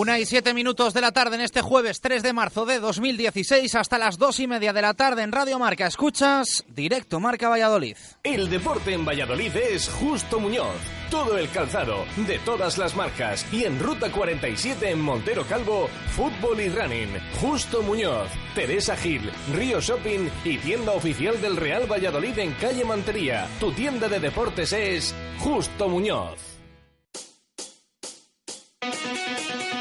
Una y siete minutos de la tarde en este jueves 3 de marzo de 2016 hasta las dos y media de la tarde en Radio Marca. Escuchas directo Marca Valladolid. El deporte en Valladolid es Justo Muñoz. Todo el calzado, de todas las marcas. Y en Ruta 47 en Montero Calvo, fútbol y running. Justo Muñoz, Teresa Gil, Río Shopping y tienda oficial del Real Valladolid en calle Mantería. Tu tienda de deportes es Justo Muñoz.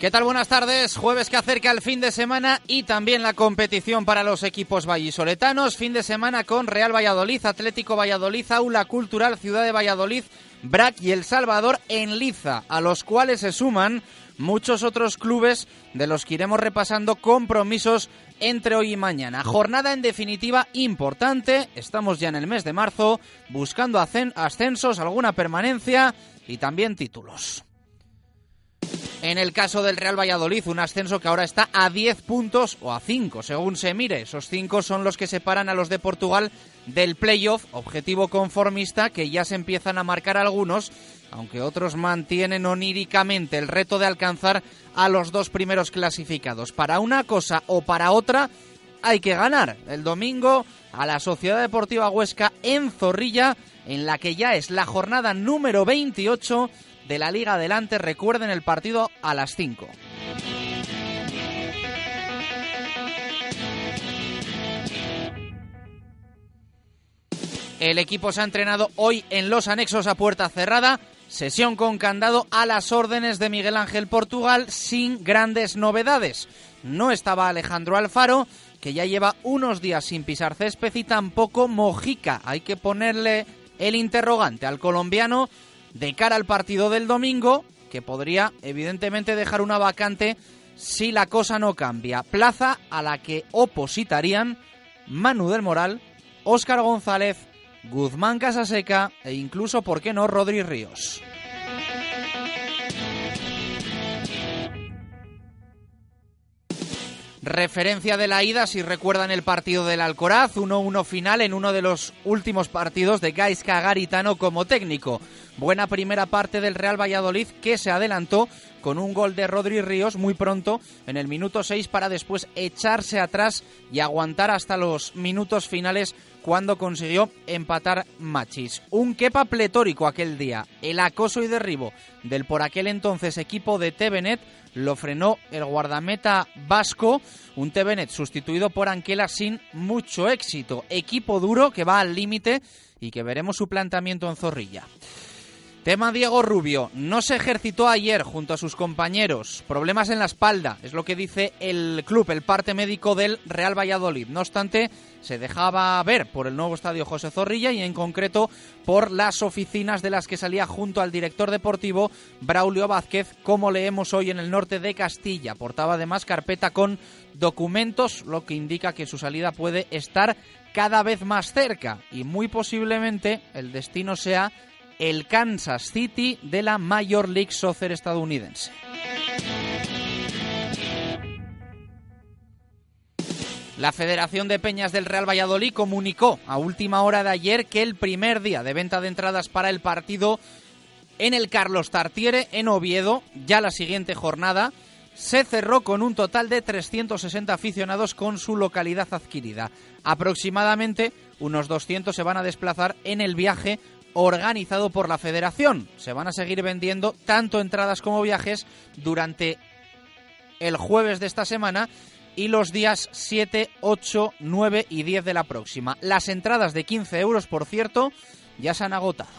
¿Qué tal? Buenas tardes. Jueves que acerca el fin de semana y también la competición para los equipos vallisoletanos. Fin de semana con Real Valladolid, Atlético Valladolid, Aula Cultural Ciudad de Valladolid, BRAC y El Salvador en Liza, a los cuales se suman muchos otros clubes de los que iremos repasando compromisos entre hoy y mañana. Jornada en definitiva importante. Estamos ya en el mes de marzo buscando ascen- ascensos, alguna permanencia y también títulos. En el caso del Real Valladolid, un ascenso que ahora está a 10 puntos o a 5, según se mire. Esos 5 son los que separan a los de Portugal del playoff, objetivo conformista que ya se empiezan a marcar algunos, aunque otros mantienen oníricamente el reto de alcanzar a los dos primeros clasificados. Para una cosa o para otra hay que ganar. El domingo a la Sociedad Deportiva Huesca en Zorrilla, en la que ya es la jornada número 28 de la Liga Adelante. Recuerden el partido a las 5. El equipo se ha entrenado hoy en los anexos a puerta cerrada. Sesión con candado a las órdenes de Miguel Ángel Portugal sin grandes novedades. No estaba Alejandro Alfaro, que ya lleva unos días sin pisar césped y tampoco Mojica. Hay que ponerle el interrogante al colombiano de cara al partido del domingo, que podría evidentemente dejar una vacante si la cosa no cambia. Plaza a la que opositarían Manu del Moral, Óscar González, Guzmán Casaseca e incluso, ¿por qué no?, Rodri Ríos. Referencia de la ida, si recuerdan el partido del Alcoraz, 1-1 final en uno de los últimos partidos de Gaisca Garitano como técnico. Buena primera parte del Real Valladolid que se adelantó con un gol de Rodri Ríos muy pronto en el minuto 6 para después echarse atrás y aguantar hasta los minutos finales cuando consiguió empatar Machis. Un quepa pletórico aquel día. El acoso y derribo del por aquel entonces equipo de Tevenet lo frenó el guardameta vasco, un Tevenet sustituido por Anquela sin mucho éxito. Equipo duro que va al límite y que veremos su planteamiento en Zorrilla. Tema Diego Rubio. No se ejercitó ayer junto a sus compañeros. Problemas en la espalda, es lo que dice el club, el parte médico del Real Valladolid. No obstante, se dejaba ver por el nuevo estadio José Zorrilla y en concreto por las oficinas de las que salía junto al director deportivo Braulio Vázquez, como leemos hoy en el norte de Castilla. Portaba además carpeta con documentos, lo que indica que su salida puede estar cada vez más cerca y muy posiblemente el destino sea el Kansas City de la Major League Soccer estadounidense. La Federación de Peñas del Real Valladolid comunicó a última hora de ayer que el primer día de venta de entradas para el partido en el Carlos Tartiere en Oviedo, ya la siguiente jornada, se cerró con un total de 360 aficionados con su localidad adquirida. Aproximadamente unos 200 se van a desplazar en el viaje organizado por la federación. Se van a seguir vendiendo tanto entradas como viajes durante el jueves de esta semana y los días 7, 8, 9 y 10 de la próxima. Las entradas de 15 euros, por cierto, ya se han agotado.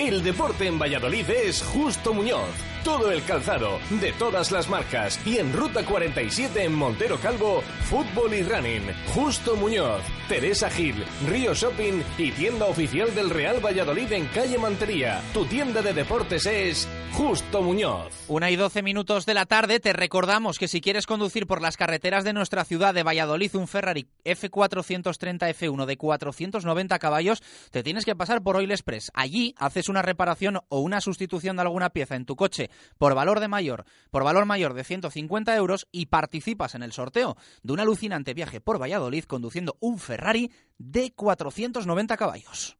El deporte en Valladolid es Justo Muñoz. Todo el calzado, de todas las marcas. Y en Ruta 47 en Montero Calvo, fútbol y running. Justo Muñoz, Teresa Gil, Río Shopping y tienda oficial del Real Valladolid en calle Mantería. Tu tienda de deportes es Justo Muñoz. Una y doce minutos de la tarde, te recordamos que si quieres conducir por las carreteras de nuestra ciudad de Valladolid un Ferrari F430 F1 de 490 caballos, te tienes que pasar por Oil Express. Allí haces una reparación o una sustitución de alguna pieza en tu coche por valor de mayor, por valor mayor de 150 euros y participas en el sorteo de un alucinante viaje por Valladolid conduciendo un Ferrari de 490 caballos.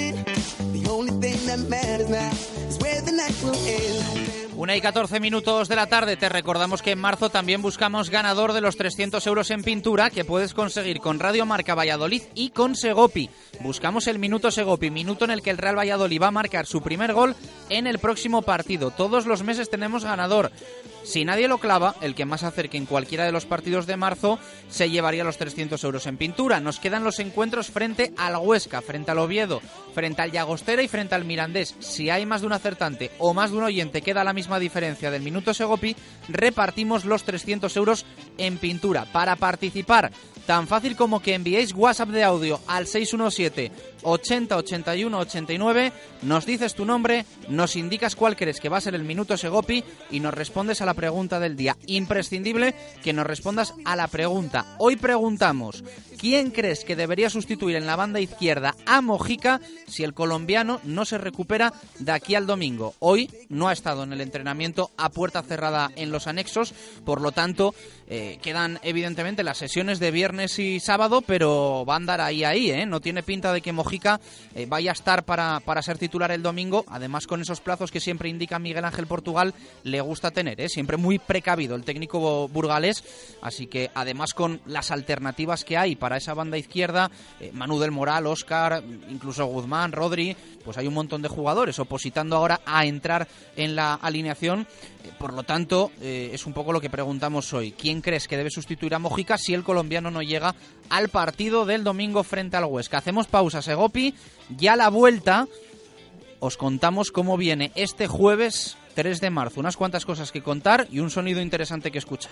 Una y 14 minutos de la tarde. Te recordamos que en marzo también buscamos ganador de los 300 euros en pintura que puedes conseguir con Radio Marca Valladolid y con Segopi. Buscamos el minuto Segopi, minuto en el que el Real Valladolid va a marcar su primer gol en el próximo partido. Todos los meses tenemos ganador. Si nadie lo clava, el que más acerque en cualquiera de los partidos de marzo se llevaría los 300 euros en pintura. Nos quedan los encuentros frente al Huesca, frente al Oviedo, frente al Llagostera y frente al Mirandés. Si hay más de un acertante o más de un oyente queda la misma diferencia del minuto Segopi, repartimos los 300 euros en pintura. Para participar, tan fácil como que enviéis WhatsApp de audio al 617 80 81 89, nos dices tu nombre, nos indicas cuál crees que va a ser el minuto Segopi y nos respondes a la pregunta del día. Imprescindible que nos respondas a la pregunta. Hoy preguntamos, ¿quién crees que debería sustituir en la banda izquierda a Mojica si el colombiano no se recupera de aquí al domingo? Hoy no ha estado en el entrenamiento a puerta cerrada en los anexos, por lo tanto eh, quedan evidentemente las sesiones de viernes y sábado, pero va a andar ahí ahí, ¿eh? No tiene pinta de que Mojica eh, vaya a estar para, para ser titular el domingo, además con esos plazos que siempre indica Miguel Ángel Portugal, le gusta tener, ¿eh? Siempre muy precavido el técnico burgalés, así que además con las alternativas que hay para para esa banda izquierda, eh, Manu del Moral, Oscar, incluso Guzmán, Rodri, pues hay un montón de jugadores opositando ahora a entrar en la alineación. Eh, por lo tanto, eh, es un poco lo que preguntamos hoy. ¿Quién crees que debe sustituir a Mojica si el colombiano no llega al partido del domingo frente al Huesca? Hacemos pausa, Segopi. Ya la vuelta os contamos cómo viene este jueves 3 de marzo. Unas cuantas cosas que contar y un sonido interesante que escuchar.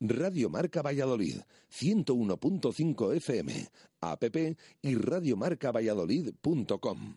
Radio Marca Valladolid, 101.5 FM, app y radiomarcavalladolid.com.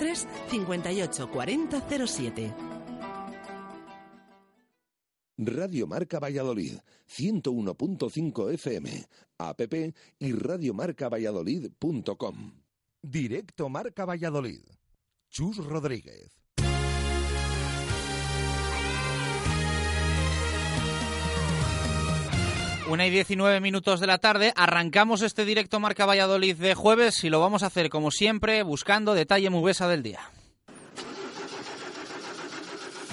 58 40 07. Radio Marca Valladolid, 101.5 FM, app y radiomarcavalladolid.com. Directo Marca Valladolid. Chus Rodríguez. Una y 19 minutos de la tarde, arrancamos este directo Marca Valladolid de jueves y lo vamos a hacer como siempre buscando detalle mubesa del día.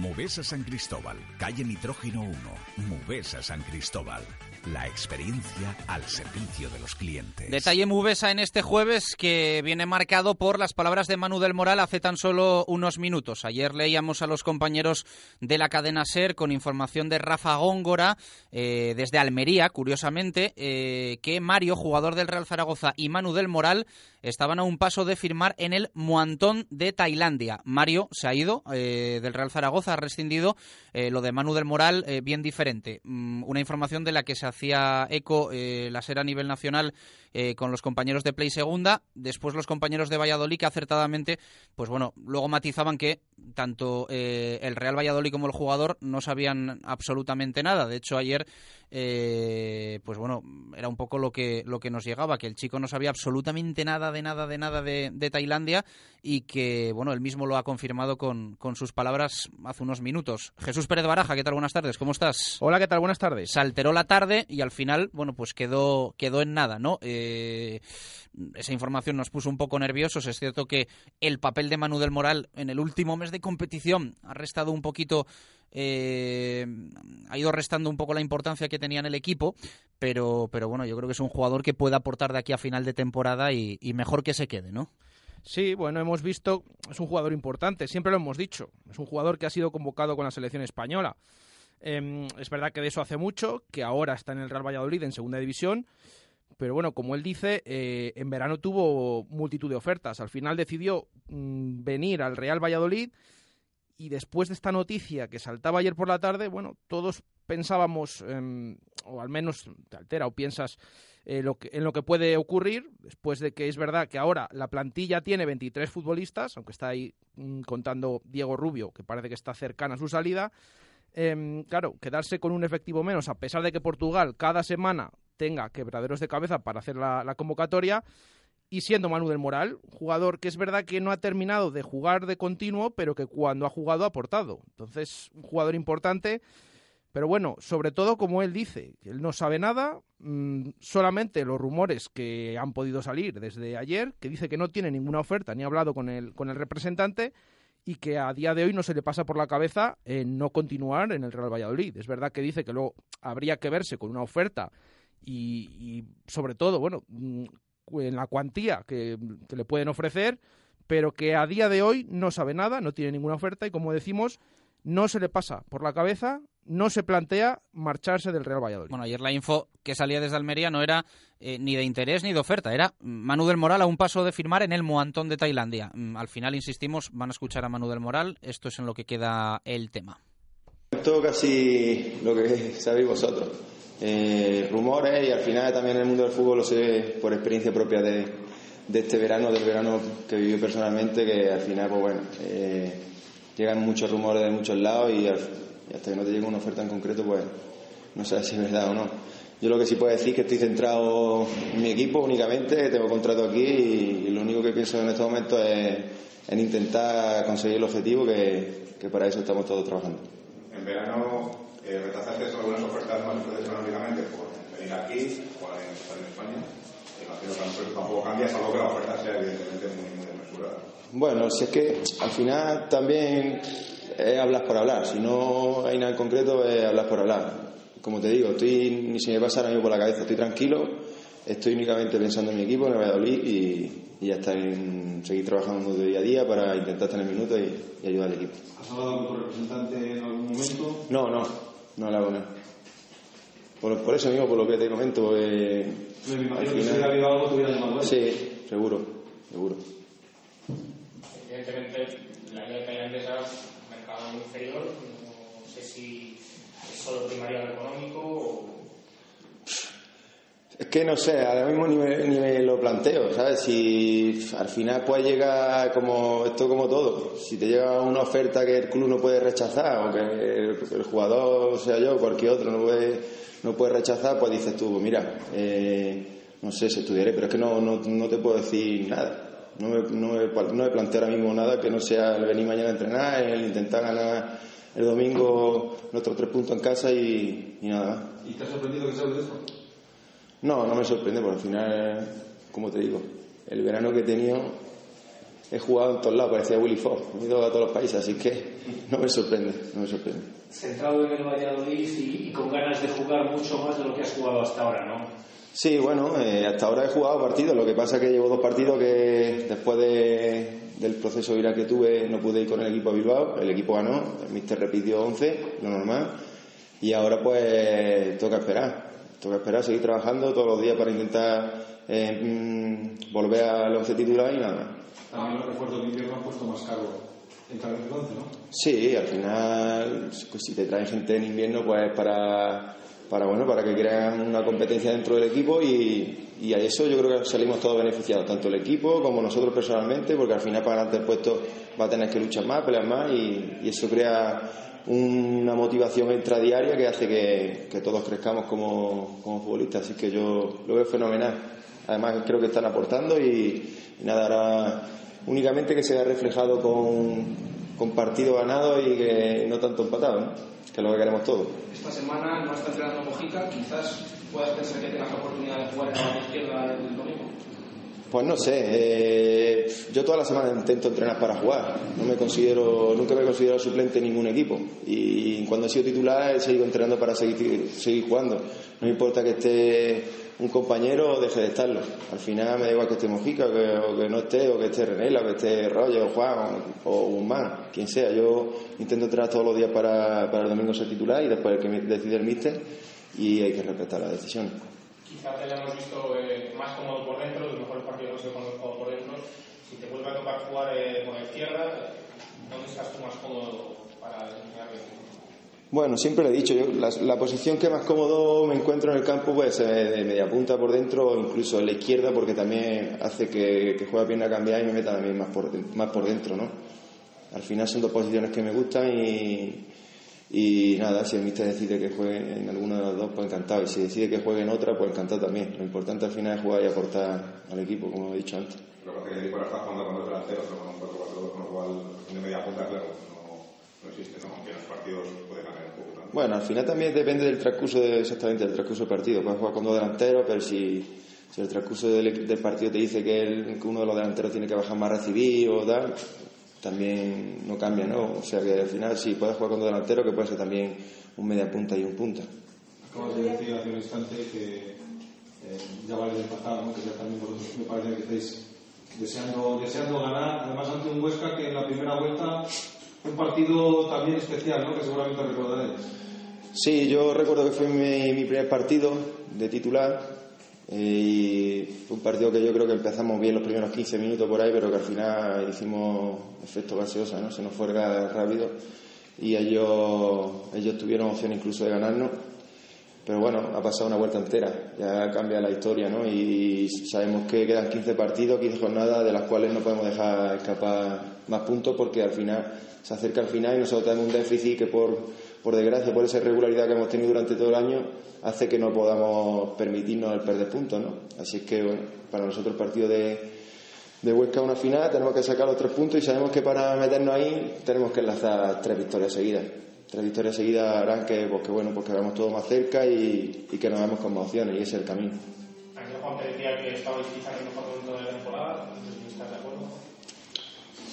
Movesa San Cristóbal, calle Nitrógeno 1. Movesa San Cristóbal. La experiencia al servicio de los clientes. Detalle Mubesa en este jueves que viene marcado por las palabras de Manu del Moral hace tan solo unos minutos. Ayer leíamos a los compañeros de la cadena SER con información de Rafa Góngora eh, desde Almería, curiosamente, eh, que Mario, jugador del Real Zaragoza, y Manu del Moral estaban a un paso de firmar en el Muantón de Tailandia. Mario se ha ido eh, del Real Zaragoza ha rescindido. Eh, lo de Manu del Moral, eh, bien diferente. Mm, una información de la que se hacía eco la SER a nivel nacional con los compañeros de Play Segunda. Después los compañeros de Valladolid que acertadamente, pues bueno, luego matizaban que tanto el Real Valladolid como el jugador no sabían absolutamente nada. De hecho, ayer, pues bueno, era un poco lo que, lo que nos llegaba, que el chico no sabía absolutamente nada de nada de nada de, de Tailandia y que, bueno, él mismo lo ha confirmado con, con sus palabras hace unos minutos. Jesús Pérez Baraja, ¿qué tal? Buenas tardes, ¿cómo estás? Hola, ¿qué tal? Buenas tardes. Se alteró la tarde y al final, bueno, pues quedó, quedó en nada, ¿no? Eh, esa información nos puso un poco nerviosos. Es cierto que el papel de Manu del Moral en el último mes de competición ha restado un poquito eh, ha ido restando un poco la importancia que tenía en el equipo, pero, pero bueno, yo creo que es un jugador que puede aportar de aquí a final de temporada y, mejor que se quede, ¿no? Sí, bueno, hemos visto, es un jugador importante, siempre lo hemos dicho, es un jugador que ha sido convocado con la selección española. Eh, es verdad que de eso hace mucho, que ahora está en el Real Valladolid en segunda división, pero bueno, como él dice, eh, en verano tuvo multitud de ofertas. Al final decidió mm, venir al Real Valladolid y después de esta noticia que saltaba ayer por la tarde, bueno, todos pensábamos, o al menos te altera o piensas eh, lo que, en lo que puede ocurrir, después de que es verdad que ahora la plantilla tiene 23 futbolistas, aunque está ahí mm, contando Diego Rubio, que parece que está cercana a su salida. Em, claro, quedarse con un efectivo menos, a pesar de que Portugal cada semana tenga quebraderos de cabeza para hacer la, convocatoria, y siendo Manu del Moral, jugador que es verdad que no ha terminado de jugar de continuo, pero que cuando ha jugado ha aportado. Entonces, un jugador importante pero bueno, sobre todo como él dice, él no sabe nada, mm, solamente los rumores que han podido salir desde ayer, que dice que no tiene ninguna oferta ni ha hablado con el, con el representante y que a día de hoy no se le pasa por la cabeza no continuar en el Real Valladolid. Es verdad que dice que luego habría que verse con una oferta y, sobre todo, bueno, mm, en la cuantía que le pueden ofrecer, pero que a día de hoy no sabe nada, no tiene ninguna oferta y como decimos, no se le pasa por la cabeza no se plantea marcharse del Real Valladolid. Bueno, ayer la info que salía desde Almería no era eh, ni de interés ni de oferta, era Manu del Moral a un paso de firmar en el Moantón de Tailandia. Mm, al final, insistimos, van a escuchar a Manu del Moral, esto es en lo que queda el tema. Esto casi lo que sabéis vosotros. Eh, rumores y al final también en el mundo del fútbol lo sé por experiencia propia de, este verano, del verano que viví personalmente, que al final, pues bueno, eh, llegan muchos rumores de muchos lados y al, y hasta que no te llegue una oferta en concreto, pues no sabes si es verdad o no. Yo lo que sí puedo decir es que estoy centrado en mi equipo únicamente, tengo contrato aquí y, lo único que pienso en este momento es en intentar conseguir el objetivo que, que para eso estamos todos trabajando. En verano eh, rechazaste algunas ofertas más económicamente por venir aquí, jugar en, en España. Imagino que tampoco cambia, salvo que la oferta sea evidentemente muy, muy desmesurada. Bueno, si es que al final también es hablar por hablar. Si no hay nada en concreto, es hablar por hablar. Como te digo, estoy, ni se me pasa ahora mismo por la cabeza, estoy tranquilo, estoy únicamente pensando en mi equipo, en el Valladolid y, y ya está en seguir trabajando de día a día para intentar tener minutos y, ayudar al equipo. ¿Has hablado con tu representante en algún momento? No, no, no he hablado con él. Por, eso mismo, por lo que te comento. Eh, me imagino que si hubiera habido algo, te hubiera llamado Sí, seguro, seguro. Evidentemente, la ley tailandesa inferior, no sé si es solo primarial económico. Es que no sé, ahora mismo ni me, ni me, lo planteo, ¿sabes? Si al final puede llegar como esto como todo, si te llega una oferta que el club no puede rechazar o que el, jugador, sea yo cualquier otro, no puede, no puede rechazar, pues dices tú, mira, eh, no sé si estudiaré, pero es que no, no, no te puedo decir nada. No me, no, me, no planteo ahora mismo nada que no sea el venir mañana a entrenar, el intentar ganar el domingo nuestros tres puntos en casa y, nada más. ¿Y te ha sorprendido que sabes de eso? No, no me sorprende, porque al final, como te digo, el verano que he tenido he jugado en todos lados, parecía Willy Fox, he ido a todos los países, así que no me sorprende, no me sorprende. Centrado en el Valladolid y, y con ganas de jugar mucho más de lo que has jugado hasta ahora, ¿no? Sí, bueno, eh, hasta ahora he jugado partidos. Lo que pasa es que llevo dos partidos que después del proceso viral que tuve no pude ir con el equipo a Bilbao. El equipo ganó, el míster repitió 11, lo normal. Y ahora pues toca esperar. Toca esperar, seguir trabajando todos los días para intentar eh, mm, volver al once titular y nada También los refuerzos de invierno han puesto más caro entrar en el 11, ¿no? Sí, al final, pues si te traen gente en invierno, pues para, para, bueno, para que crean una competencia dentro del equipo y, y a eso yo creo que salimos todos beneficiados, tanto el equipo como nosotros personalmente, porque al final para adelante el puesto va a tener que luchar más, pelear más y, y eso crea una motivación extradiaria que hace que, que todos crezcamos como, como, futbolistas. Así que yo lo veo fenomenal. Además creo que están aportando y, nada, únicamente que se ha reflejado con, con partido ganado y que no tanto empatado. Que es lo que queremos todos. Esta semana no está entrenando Mojica, quizás puedas pensar que tengas la oportunidad de jugar en la izquierda el domingo. Pues no sé, eh, yo toda la semana intento entrenar para jugar. No me considero, nunca me he considerado suplente en ningún equipo. Y cuando he sido titular he seguido entrenando para seguir, seguir jugando. No me importa que esté un compañero deje de estarlo. Al final me da igual que esté Mojica que, o que no esté, o que esté Renela, o que esté Roger, o Juan, o Guzmán, quien sea. Yo intento entrenar todos los días para, para el domingo ser titular y después el que decide el míster y hay que respetar las decisiones. Quizá te hayamos visto eh, más cómodo por dentro, los mejores partidos los he jugado por dentro. Si te vuelve a tocar jugar eh, por la izquierda, ¿dónde estás tú más cómodo para desempeñar bueno, siempre lo he dicho, yo, la, la, posición que más cómodo me encuentro en el campo puede ser de media punta por dentro o incluso en la izquierda porque también hace que, que juegue pierna cambiada y me meta también más por, más por dentro, ¿no? Al final son dos posiciones que me gustan y, y nada, si el míster decide que juegue en alguna de las dos, pues encantado. Y si decide que juegue en otra, pues encantado también. Lo importante al final es jugar y aportar al equipo, como he dicho antes. Lo que pasa es que ahora está jugando con dos delanteros, pero con un 4-4-2, con lo cual de media punta, claro, no, no existe, ¿no? Aunque en los partidos puede cambiar un poco también. Bueno, al final también depende del transcurso, de, exactamente del transcurso del partido. Puedes jugar con dos delanteros, pero si, si el transcurso del, del partido te dice que, el, que uno de los delanteros tiene que bajar más recibir o tal, también no cambia, ¿no? O sea que al final sí puedes jugar con dos delanteros, que puede ser también un media punta y un punta. Acabas de decir hace un instante que eh, ya vale del pasado, ¿no? que ya también vosotros me parece que estáis deseando, deseando ganar, además ante un Huesca que en la primera vuelta un partido también especial, ¿no? que seguramente recordaréis. Sí, yo recuerdo que fue mi, mi primer partido de titular y fue un partido que yo creo que empezamos bien los primeros 15 minutos por ahí, pero que al final hicimos efecto gaseosa, ¿no? Se nos fue rápido y ellos, ellos tuvieron opción incluso de ganarnos. Pero bueno, ha pasado una vuelta entera, ya cambia la historia, ¿no? Y sabemos que quedan 15 partidos, 15 jornadas, de las cuales no podemos dejar escapar más puntos porque al final se acerca el final y nosotros tenemos un déficit que por, por desgracia, por esa irregularidad que hemos tenido durante todo el año, hace que no podamos permitirnos el perder puntos, ¿no? Así es que, bueno, para nosotros el partido de, de Huesca una final, tenemos que sacar los tres puntos y sabemos que para meternos ahí tenemos que enlazar tres victorias seguidas. Tres victorias seguidas harán que, pues, que bueno, pues que vamos todos más cerca y, y, que nos vemos con más opciones y ese es el camino. Ayer Juan te decía que estabais quizá en el mejor momento de la temporada, ¿estás de acuerdo?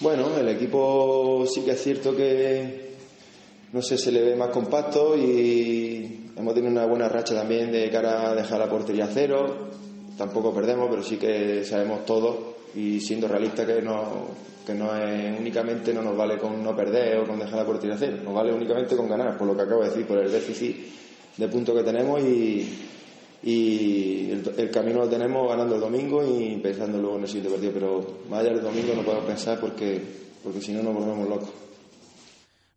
Bueno, el equipo sí que es cierto que no sé, se le ve más compacto y hemos tenido una buena racha también de cara a dejar la portería cero. Tampoco perdemos, pero sí que sabemos todos y siendo realistas que no, que no es únicamente no nos vale con no perder o con dejar la portería cero, nos vale únicamente con ganar, por lo que acabo de decir, por el déficit de puntos que tenemos y, el, camino lo tenemos ganando el domingo y pensando luego en el siguiente partido, pero más allá del domingo no podemos pensar porque, porque si no nos volvemos locos.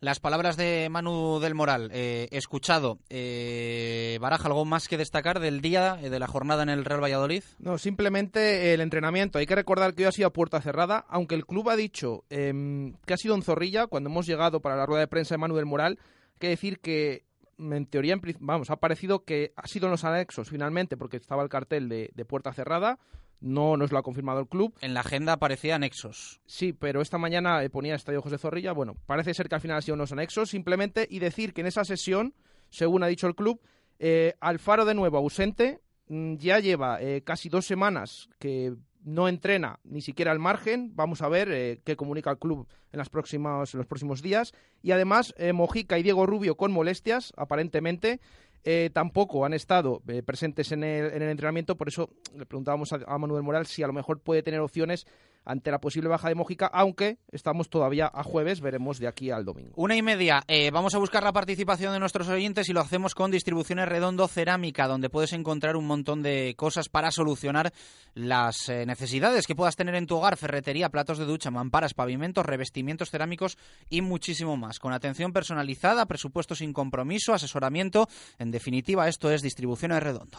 Las palabras de Manu del Moral, eh, escuchado. Eh, ¿Baraja algo más que destacar del día, eh, de la jornada en el Real Valladolid? No, simplemente el entrenamiento. Hay que recordar que hoy ha sido a puerta cerrada, aunque el club ha dicho eh, que ha sido en Zorrilla, cuando hemos llegado para la rueda de prensa de Manu del Moral, hay que decir que en teoría, vamos, ha parecido que ha sido en los anexos finalmente, porque estaba el cartel de puerta cerrada, no nos lo ha confirmado el club. En la agenda aparecía anexos. Sí, pero esta mañana ponía Estadio José Zorrilla. Bueno, parece ser que al final ha sido unos anexos, simplemente, y decir que en esa sesión, según ha dicho el club, eh, Alfaro de nuevo ausente, ya lleva eh, casi dos semanas que no entrena ni siquiera al margen. Vamos a ver eh, qué comunica el club en, las próximas, en los próximos días. Y además, eh, Mojica y Diego Rubio con molestias, aparentemente. Eh, tampoco han estado presentes en el, en el, entrenamiento, por eso le preguntábamos a, a, Manuel Moral si a lo mejor puede tener opciones ante la posible baja de Mójica, aunque estamos todavía a jueves, veremos de aquí al domingo. Una y media. Eh, vamos a buscar la participación de nuestros oyentes y lo hacemos con Distribuciones Redondo Cerámica, donde puedes encontrar un montón de cosas para solucionar las eh, necesidades que puedas tener en tu hogar, ferretería, platos de ducha, mamparas, pavimentos, revestimientos cerámicos y muchísimo más. Con atención personalizada, presupuesto sin compromiso, asesoramiento. En definitiva, esto es Distribuciones Redondo.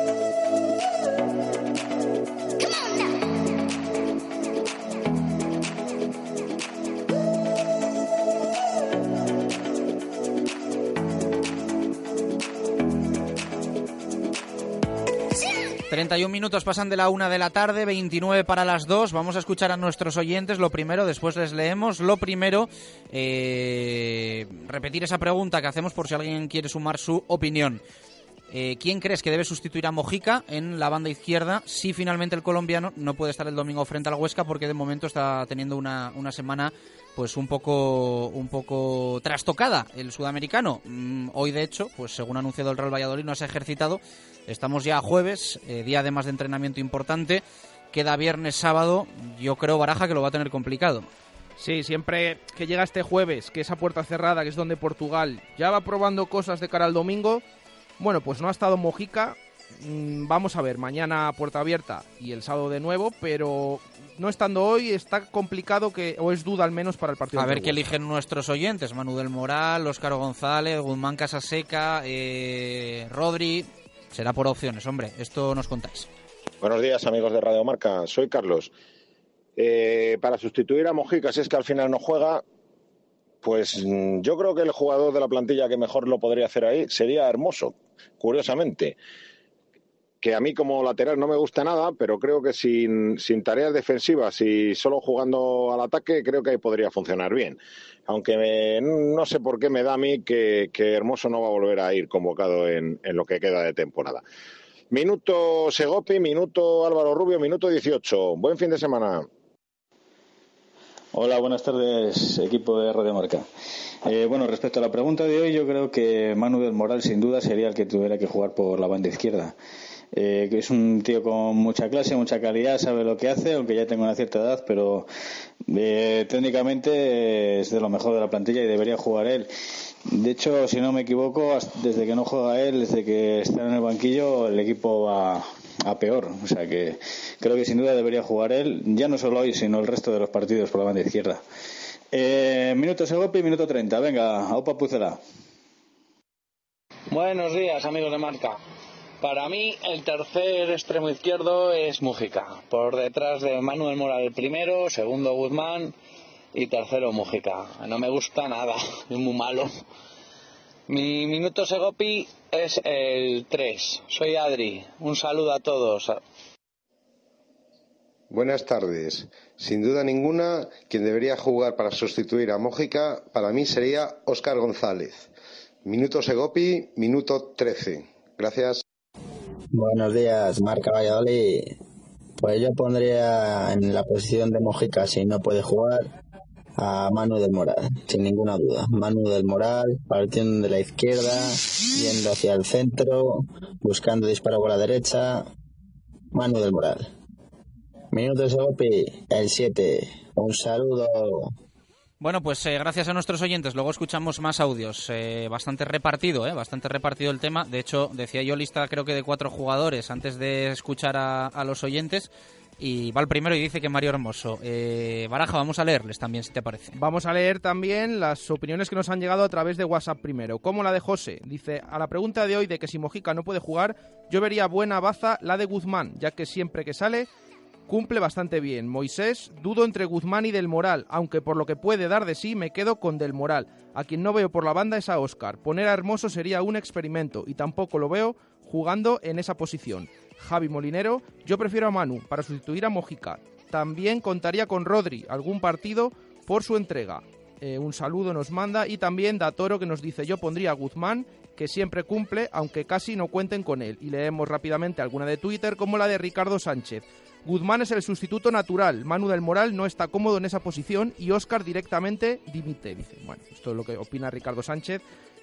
31 minutos pasan de la una de la tarde, 29 para las 2. Vamos a escuchar a nuestros oyentes. Lo primero, después les leemos. Lo primero, eh, repetir esa pregunta que hacemos por si alguien quiere sumar su opinión. Eh, ¿Quién crees que debe sustituir a Mojica en la banda izquierda si finalmente el colombiano no puede estar el domingo frente al Huesca porque de momento está teniendo una, una semana pues un poco un poco trastocada el sudamericano. Mm, hoy de hecho, pues según ha anunciado el Real Valladolid no se ha ejercitado Estamos ya a jueves, eh, día además de entrenamiento importante. Queda viernes, sábado. Yo creo Baraja que lo va a tener complicado. Sí, siempre que llega este jueves, que esa puerta cerrada, que es donde Portugal ya va probando cosas de cara al domingo. Bueno, pues no ha estado Mojica. Mm, vamos a ver, mañana puerta abierta y el sábado de nuevo, pero no estando hoy está complicado que o es duda al menos para el partido. A ver qué eligen nuestros oyentes: Manu del Moral, Óscar González, Guzmán Casaseca, eh, Rodri será por opciones, hombre. Esto nos contáis. Buenos días, amigos de Radio Marca. Soy Carlos. Eh, para sustituir a Mojica, si es que al final no juega, pues mm, yo creo que el jugador de la plantilla que mejor lo podría hacer ahí sería Hermoso, curiosamente. Que a mí como lateral no me gusta nada, pero creo que sin, tareas defensivas y solo jugando al ataque, creo que ahí podría funcionar bien. Aunque no sé por qué me da a mí que, Hermoso no va a volver a ir convocado en, en lo que queda de temporada. Minuto Segopi, minuto Álvaro Rubio, minuto 18. Buen fin de semana. Hola, buenas tardes, equipo de Radio Marca. Eh, bueno, respecto a la pregunta de hoy, yo creo que Manu del Moral sin duda sería el que tuviera que jugar por la banda izquierda. Eh, es un tío con mucha clase, mucha calidad, sabe lo que hace, aunque ya tenga una cierta edad, pero eh, técnicamente es de lo mejor de la plantilla y debería jugar él. De hecho, si no me equivoco, desde que no juega él, desde que está en el banquillo, el equipo va, a peor. O sea que creo que sin duda debería jugar él, ya no solo hoy, sino el resto de los partidos por la banda izquierda. Eh, minuto Segopi, minuto 30. Venga, Opa Pucela. Buenos días, amigos de marca. Para mí, el tercer extremo izquierdo es Mujica. Por detrás de Manuel Moral el primero, segundo Guzmán y tercero Mujica. No me gusta nada, es muy malo. Mi minuto Segopi es el 3. Soy Adri. Un saludo a todos. Buenas tardes. Sin duda ninguna, quien debería jugar para sustituir a Mójica para mí sería Óscar González. Minuto Segopi, minuto 13. Gracias. Buenos días, Marca Valladolid. Pues yo pondría en la posición de Mojica si no puede jugar a Manu del Moral, sin ninguna duda. Manu del Moral, partiendo de la izquierda, yendo hacia el centro, buscando disparo por la derecha. Manu del Moral. Minuto de el 7. Un saludo. Bueno, pues eh, gracias a nuestros oyentes. Luego escuchamos más audios. Eh, bastante repartido, eh, bastante repartido el tema. De hecho, decía yo lista creo que de cuatro jugadores antes de escuchar a los oyentes y va el primero y dice que Mario Hermoso. Eh, Baraja, vamos a leerles también, si te parece. Vamos a leer también las opiniones que nos han llegado a través de WhatsApp primero. Como la de José. Dice, a la pregunta de hoy de que si Mojica no puede jugar, yo vería buena baza la de Guzmán, ya que siempre que sale cumple bastante bien. Moisés, dudo entre Guzmán y Del Moral, aunque por lo que puede dar de sí me quedo con Del Moral. A quien no veo por la banda es a Oscar. Poner a Hermoso sería un experimento y tampoco lo veo jugando en esa posición. Javi Molinero, yo prefiero a Manu para sustituir a Mojica. también contaría con Rodri, algún partido por su entrega. Eh, un saludo nos manda y también Datoro que nos dice yo pondría a Guzmán que siempre cumple aunque casi no cuenten con él y leemos rápidamente alguna de Twitter como la de Ricardo Sánchez. Guzmán es el sustituto natural, Manu del Moral no está cómodo en esa posición y Oscar directamente dimite, dice. Bueno, esto es lo que opina Ricardo Sánchez.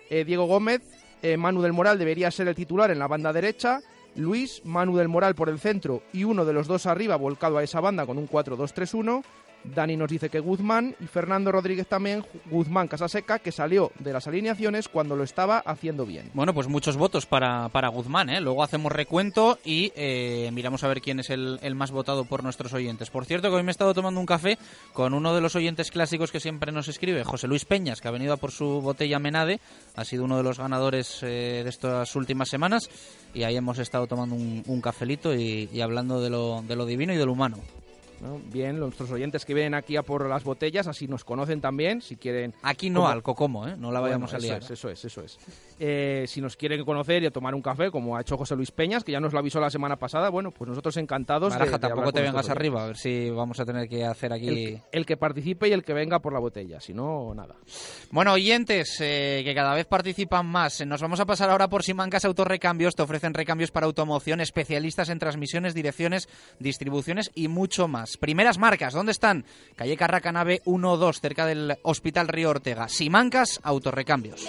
Eh, Diego Gómez, eh, Manu del Moral debería ser el titular en la banda derecha. Luis, Manu del Moral por el centro y uno de los dos arriba volcado a esa banda con un 4-2-3-1. Dani nos dice que Guzmán y Fernando Rodríguez también, Guzmán Casaseca, que salió de las alineaciones cuando lo estaba haciendo bien. Bueno, pues muchos votos para, para Guzmán, ¿eh? Luego hacemos recuento y eh, miramos a ver quién es el, más votado por nuestros oyentes. Por cierto, que hoy me he estado tomando un café con uno de los oyentes clásicos que siempre nos escribe, José Luis Peñas, que ha venido a por su botella Menade, ha sido uno de los ganadores eh, de estas últimas semanas y ahí hemos estado tomando un, cafelito y, y hablando de lo, de lo divino y de lo humano. ¿No? Bien, nuestros oyentes que vienen aquí a por las botellas, así nos conocen también, si quieren... Aquí no como... al Cocomo, ¿eh? No la vayamos bueno, a liar. Eso es, eso es, eso es. Eh, si nos quieren conocer y a tomar un café, como ha hecho José Luis Peñas, que ya nos lo avisó la semana pasada, bueno, pues nosotros encantados de, de tampoco te vengas arriba, a ver si vamos a tener que hacer aquí... El, el, que participe y el que venga por la botella, si no, nada. Bueno, oyentes, eh, que cada vez participan más. Nos vamos a pasar ahora por Simancas Autorrecambios. Te ofrecen recambios para automoción, especialistas en transmisiones, direcciones, distribuciones y mucho más. Primeras marcas, ¿dónde están? Calle Carraca Nave 1-2, cerca del Hospital Río Ortega. Simancas Autorrecambios.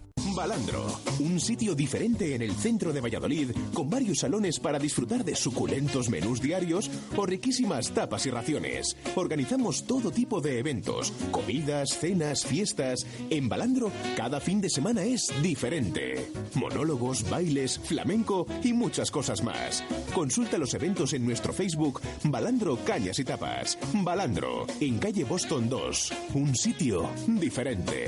Balandro, un sitio diferente en el centro de Valladolid, con varios salones para disfrutar de suculentos menús diarios o riquísimas tapas y raciones. Organizamos todo tipo de eventos, comidas, cenas, fiestas. En Balandro, cada fin de semana es diferente. Monólogos, bailes, flamenco y muchas cosas más. Consulta los eventos en nuestro Facebook Balandro Cañas y Tapas. Balandro, en calle Boston 2, un sitio diferente.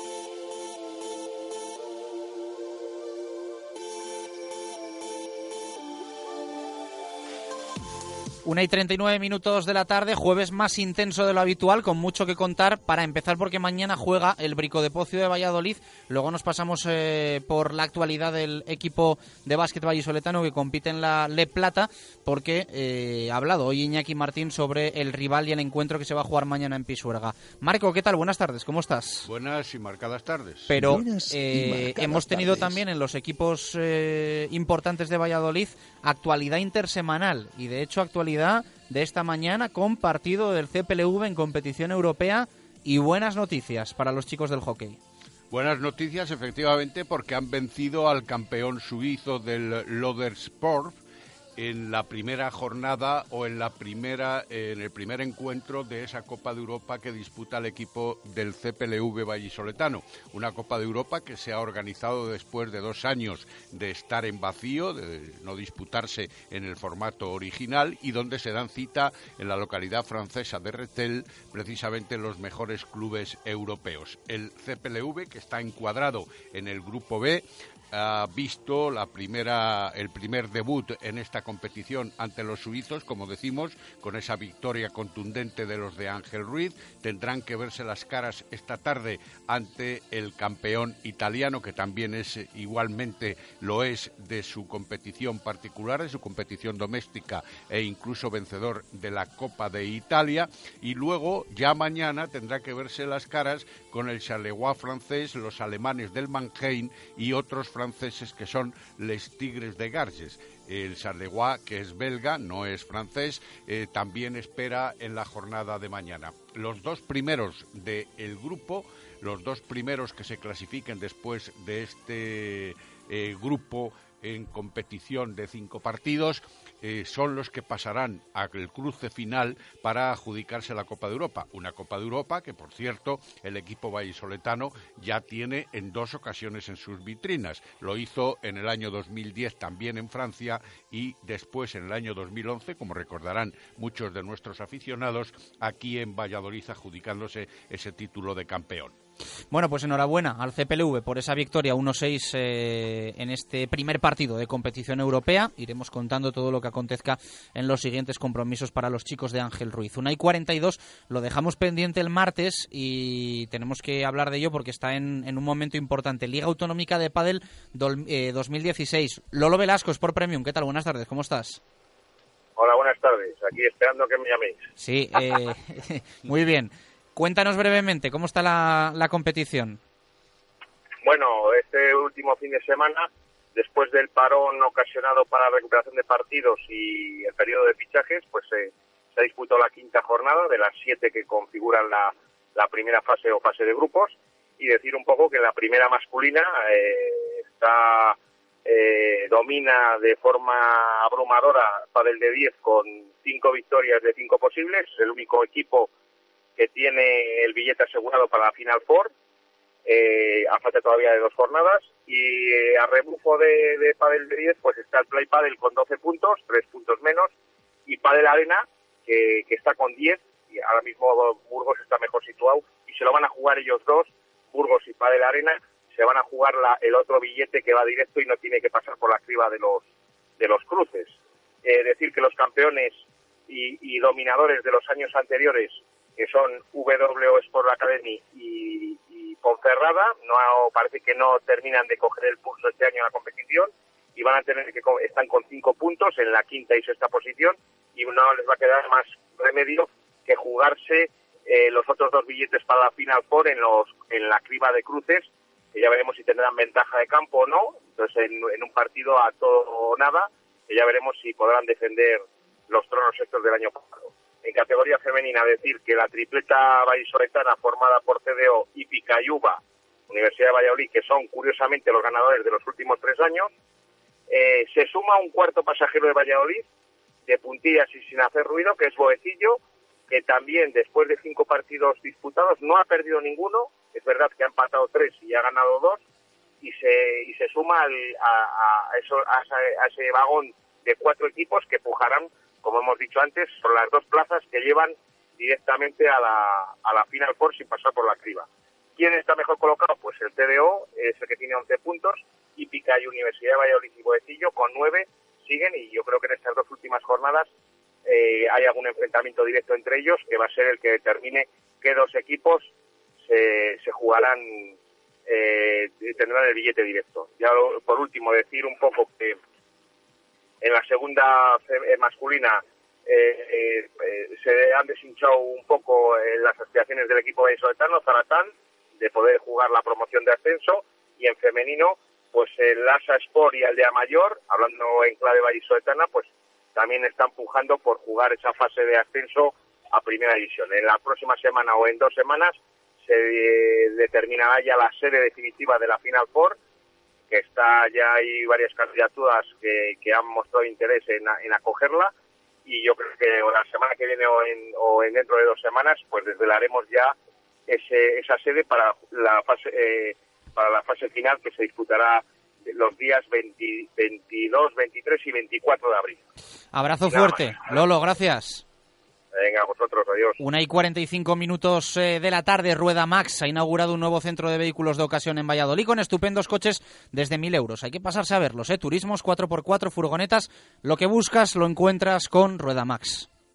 Una y 39 minutos de la tarde, jueves más intenso de lo habitual, con mucho que contar para empezar porque mañana juega el Brico de Pocio de Valladolid. Luego nos pasamos eh, por la actualidad del equipo de básquet vallisoletano que compite en la Le Plata porque eh, ha hablado hoy Iñaki Martín sobre el rival y el encuentro que se va a jugar mañana en Pisuerga. Marco, ¿qué tal? Buenas tardes, ¿cómo estás? Buenas y marcadas tardes. Pero eh, hemos tenido también en los equipos importantes de Valladolid actualidad intersemanal y de hecho actualidad de esta mañana con partido del CPLV en competición europea y buenas noticias para los chicos del hockey. Buenas noticias, efectivamente, porque han vencido al campeón suizo del Lodersport en la primera jornada o en la primera en el primer encuentro de esa Copa de Europa que disputa el equipo del CPLV vallisoletano, una Copa de Europa que se ha organizado después de dos años de estar en vacío, de no disputarse en el formato original y donde se dan cita en la localidad francesa de Retel precisamente los mejores clubes europeos. El CPLV que está encuadrado en el grupo B ha visto la primera, el primer debut en esta competición ante los suizos, como decimos, con esa victoria contundente de los de Ángel Ruiz. Tendrán que verse las caras esta tarde ante el campeón italiano, que también es igualmente lo es de su competición particular, de su competición doméstica e incluso vencedor de la Copa de Italia. Y luego, ya mañana, tendrá que verse las caras con el Charleroi francés, los alemanes del Mannheim y otros franceses franceses que son les Tigres de Garges. El Charleroi, que es belga, no es francés, eh, también espera en la jornada de mañana. Los dos primeros del grupo, los dos primeros que se clasifiquen después de este eh, grupo en competición de cinco partidos eh, son los que pasarán al cruce final para adjudicarse la Copa de Europa. Una Copa de Europa que, por cierto, el equipo vallisoletano ya tiene en dos ocasiones en sus vitrinas. Lo hizo en el año 2010 también en Francia y después en el año 2011, como recordarán muchos de nuestros aficionados, aquí en Valladolid adjudicándose ese título de campeón. Bueno, pues enhorabuena al CPLV por esa victoria 1-6 eh, en este primer partido de competición europea. Iremos contando todo lo que acontezca en los siguientes compromisos para los chicos de Ángel Ruiz. Una y 42 lo dejamos pendiente el martes y tenemos que hablar de ello porque está en, un momento importante. Liga Autonómica de Padel 2016. Eh, Lolo Velasco, por Premium. ¿Qué tal? Buenas tardes, ¿cómo estás? Hola, buenas tardes. Aquí esperando que me llaméis. Sí, eh, muy bien. Cuéntanos brevemente, ¿cómo está la, competición? Bueno, este último fin de semana, después del parón ocasionado para la recuperación de partidos y el periodo de fichajes, pues se ha disputado la quinta jornada de las siete que configuran la, primera fase o fase de grupos y decir un poco que la primera masculina eh, está eh, domina de forma abrumadora para el de 10 con cinco victorias de cinco posibles, es el único equipo que tiene el billete asegurado para la Final Four, eh, a falta todavía de dos jornadas, y eh, a rebufo de, de Padel de 10, pues está el Play Padel con 12 puntos, 3 puntos menos, y Padel Arena, que, está con 10, y ahora mismo Burgos está mejor situado, y se lo van a jugar ellos dos, Burgos y Padel Arena, se van a jugar la, el otro billete que va directo y no tiene que pasar por la criba de los, de los cruces. Eh, decir que los campeones y dominadores de los años anteriores que son W Sport Academy y, y Ponferrada, no parece que no terminan de coger el pulso este año en la competición y van a tener que están con cinco puntos en la quinta y sexta posición y no les va a quedar más remedio que jugarse eh, los otros dos billetes para la Final Four en los en la criba de cruces que ya veremos si tendrán ventaja de campo o no entonces en, en un partido a todo o nada que ya veremos si podrán defender los tronos estos del año pasado en categoría femenina decir que la tripleta vallisoletana formada por CDO y Picayuba, Universidad de Valladolid, que son curiosamente los ganadores de los últimos tres años, eh, se suma un cuarto pasajero de Valladolid, de puntillas y sin hacer ruido, que es Boecillo, que también después de cinco partidos disputados no ha perdido ninguno, es verdad que ha empatado tres y ha ganado dos, y se, y se suma a, eso, a ese vagón de cuatro equipos que pujarán como hemos dicho antes, son las dos plazas que llevan directamente a la, a la Final Four sin pasar por la criba. ¿Quién está mejor colocado? Pues el TDO, es el que tiene 11 puntos, y Pica y Universidad de Valladolid y Boecillo con 9 siguen y yo creo que en estas dos últimas jornadas eh, hay algún enfrentamiento directo entre ellos que va a ser el que determine qué dos equipos se, se jugarán eh, tendrán el billete directo. Ya por último decir un poco que en la segunda eh, masculina eh, eh, se han deshinchado un poco las aspiraciones del equipo vallisoletano, Zaratán, de poder jugar la promoción de ascenso, y en femenino, pues el Asa Sport y Aldea Mayor, hablando en clave vallisoletana, pues también están pujando por jugar esa fase de ascenso a primera división. En la próxima semana o en dos semanas se determinará ya la sede definitiva de la Final Four que está ya hay varias candidaturas que, que han mostrado interés en, en, acogerla y yo creo que la semana que viene o, en, o en dentro de dos semanas pues desvelaremos ya ese, esa sede para la fase eh, para la fase final que se disputará los días 20, 22, 23 y 24 de abril. Abrazo fuerte. Lolo, gracias. Venga, vosotros, adiós. Una y 45 minutos eh, de la tarde, Rueda Max ha inaugurado un nuevo centro de vehículos de ocasión en Valladolid con estupendos coches desde 1.000 euros. Hay que pasarse a verlos, ¿eh? Turismos 4x4, furgonetas. Lo que buscas lo encuentras con Rueda Max.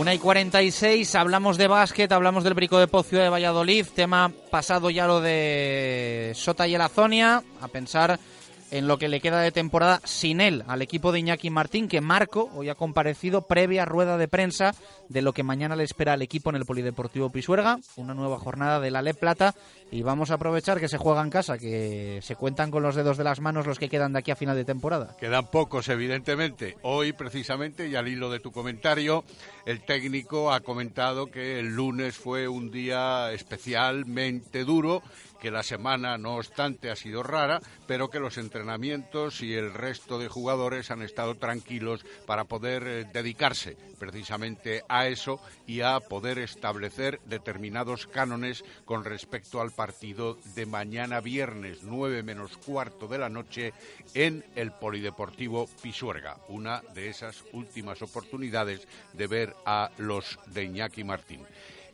Una y 46, hablamos de básquet, hablamos del Brico de Pocio de Valladolid, tema pasado ya lo de Sota y el Azonia, a pensar en lo que le queda de temporada sin él al equipo de Iñaki Martín, que Marco hoy ha comparecido previa rueda de prensa de lo que mañana le espera al equipo en el Polideportivo Pisuerga, una nueva jornada de la Le Plata y vamos a aprovechar que se juega en casa, que se cuentan con los dedos de las manos los que quedan de aquí a final de temporada. Quedan pocos, evidentemente. Hoy, precisamente, y al hilo de tu comentario, el técnico ha comentado que el lunes fue un día especialmente duro que la semana, no obstante, ha sido rara, pero que los entrenamientos y el resto de jugadores han estado tranquilos para poder eh, dedicarse precisamente a eso y a poder establecer determinados cánones con respecto al partido de mañana viernes 9 menos cuarto de la noche en el Polideportivo Pisuerga, una de esas últimas oportunidades de ver a los de Iñaki Martín.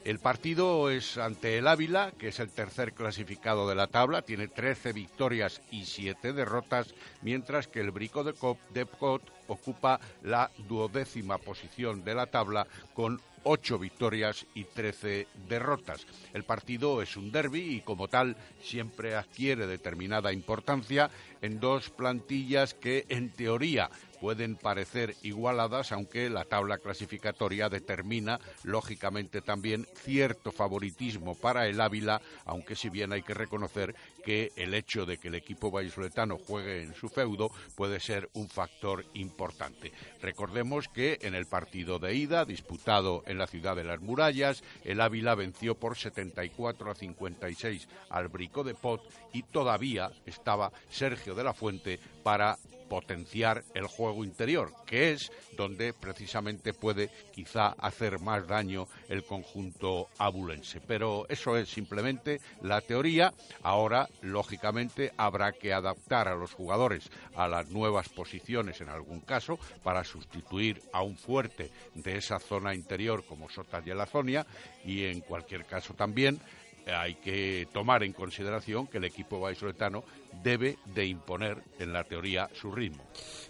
El partido es ante el Ávila, que es el tercer clasificado de la tabla, tiene 13 victorias y 7 derrotas, mientras que el Brico de Cop, Depcot ocupa la duodécima posición de la tabla con ocho victorias y trece derrotas. El partido es un derby y como tal siempre adquiere determinada importancia en dos plantillas que en teoría pueden parecer igualadas, aunque la tabla clasificatoria determina, lógicamente, también cierto favoritismo para el Ávila, aunque si bien hay que reconocer que el hecho de que el equipo vallisoletano juegue en su feudo puede ser un factor importante. Recordemos que en el partido de ida, disputado en la ciudad de las murallas, el Ávila venció por 74 a 56 al Brico de Pot y todavía estaba Sergio de la Fuente para potenciar el juego interior, que es donde precisamente puede quizá hacer más daño el conjunto abulense. Pero eso es simplemente la teoría. Ahora, lógicamente, habrá que adaptar a los jugadores a las nuevas posiciones en algún caso para sustituir a un fuerte de esa zona interior como Sotas y el Azonia y en cualquier caso también hay que tomar en consideración que el equipo vallisoletano debe de imponer en la teoría su ritmo.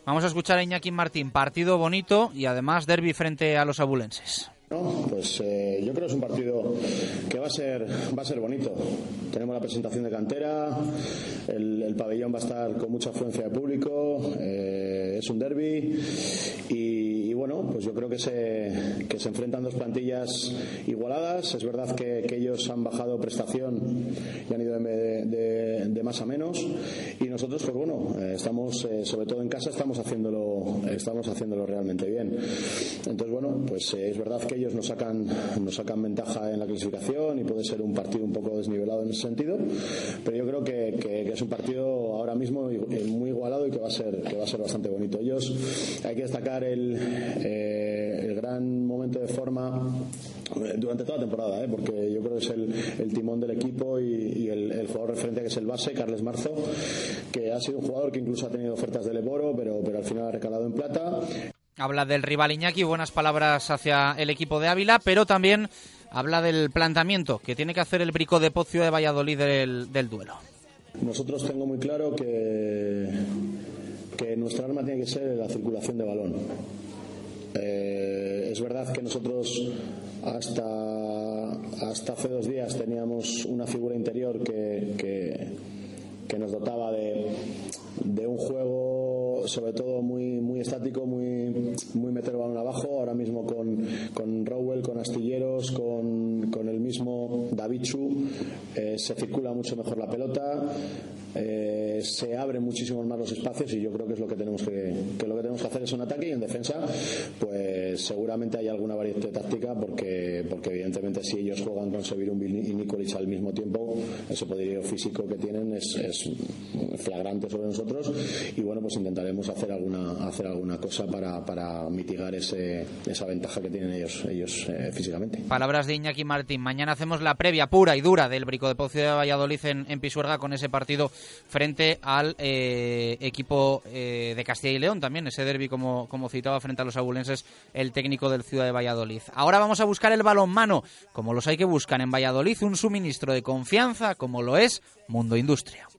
Vamos a escuchar a Iñaki Martín, partido bonito y además derby frente a los abulenses. pues eh, yo creo que es un partido que va a ser va a ser bonito. Tenemos la presentación de cantera, el, pabellón va a estar con mucha afluencia de público, eh, es un derby y, bueno, pues yo creo que se, que se enfrentan dos plantillas igualadas. Es verdad que, ellos han bajado prestación y han ido de, de, más a menos. Y nosotros, pues bueno, eh, estamos, eh, sobre todo en casa, estamos haciéndolo, estamos haciéndolo realmente bien. Entonces, bueno, pues eh, es verdad que ellos nos sacan, nos sacan ventaja en la clasificación y puede ser un partido un poco desnivelado en ese sentido. Pero yo creo que, que, es un partido ahora mismo muy igualado y que va a ser, que va a ser bastante bonito. Ellos hay que destacar el, el gran momento de forma durante toda la temporada, ¿eh? porque yo creo que es el, timón del equipo y, el, jugador referente que es el base, Carles Marzo, que ha sido un jugador que incluso ha tenido ofertas del Eboro, pero, pero al final ha recalado en plata. Habla del rival Iñaki, buenas palabras hacia el equipo de Ávila, pero también habla del planteamiento que tiene que hacer el Brico de Pocio de Valladolid del, del duelo. Nosotros tengo muy claro que, que nuestra arma tiene que ser la circulación de balón. Eh, es verdad que nosotros hasta, hasta hace dos días teníamos una figura interior que, que, nos dotaba de, de, un juego sobre todo muy, muy estático, muy, muy meter balón abajo. Ahora mismo con, con Rowell, con Astilleros, con, con el mismo Davichu, eh, se circula mucho mejor la pelota. Eh, se abren muchísimos más los espacios y yo creo que es lo que tenemos que, lo que tenemos que hacer es un ataque y en defensa pues seguramente hay alguna variante táctica porque porque evidentemente si ellos juegan con Sevirun y Nikolic al mismo tiempo ese poderío físico que tienen es, es, flagrante sobre nosotros y bueno pues intentaremos hacer alguna hacer alguna cosa para, para mitigar ese, esa ventaja que tienen ellos ellos eh, físicamente. Palabras de Iñaki Martín. Mañana hacemos la previa pura y dura del Brico de Pocio de Valladolid en, en Pisuerga con ese partido frente al eh, equipo eh, de Castilla y León también, ese derby como, como citaba frente a los abulenses el técnico del Ciudad de Valladolid. Ahora vamos a buscar el balón mano, como los hay que buscar en Valladolid, un suministro de confianza como lo es Mundo Industria.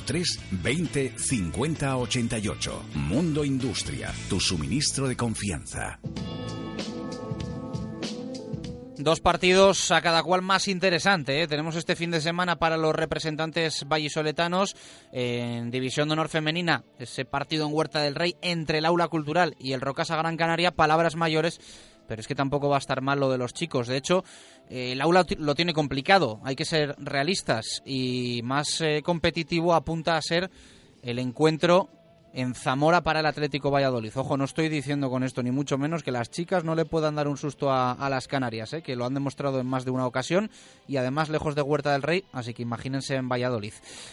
983 20 50 88. Mundo Industria, tu suministro de confianza. Dos partidos a cada cual más interesante. ¿eh? Tenemos este fin de semana para los representantes vallisoletanos en División de Honor Femenina, ese partido en Huerta del Rey entre el Aula Cultural y el Rocasa Gran Canaria, palabras mayores, pero es que tampoco va a estar mal lo de los chicos. De hecho, el Aula lo tiene complicado, hay que ser realistas y más eh, competitivo apunta a ser el encuentro en Zamora para el Atlético Valladolid. Ojo, no estoy diciendo con esto ni mucho menos que las chicas no le puedan dar un susto a, las Canarias, ¿eh? que lo han demostrado en más de una ocasión y además lejos de Huerta del Rey, así que imagínense en Valladolid.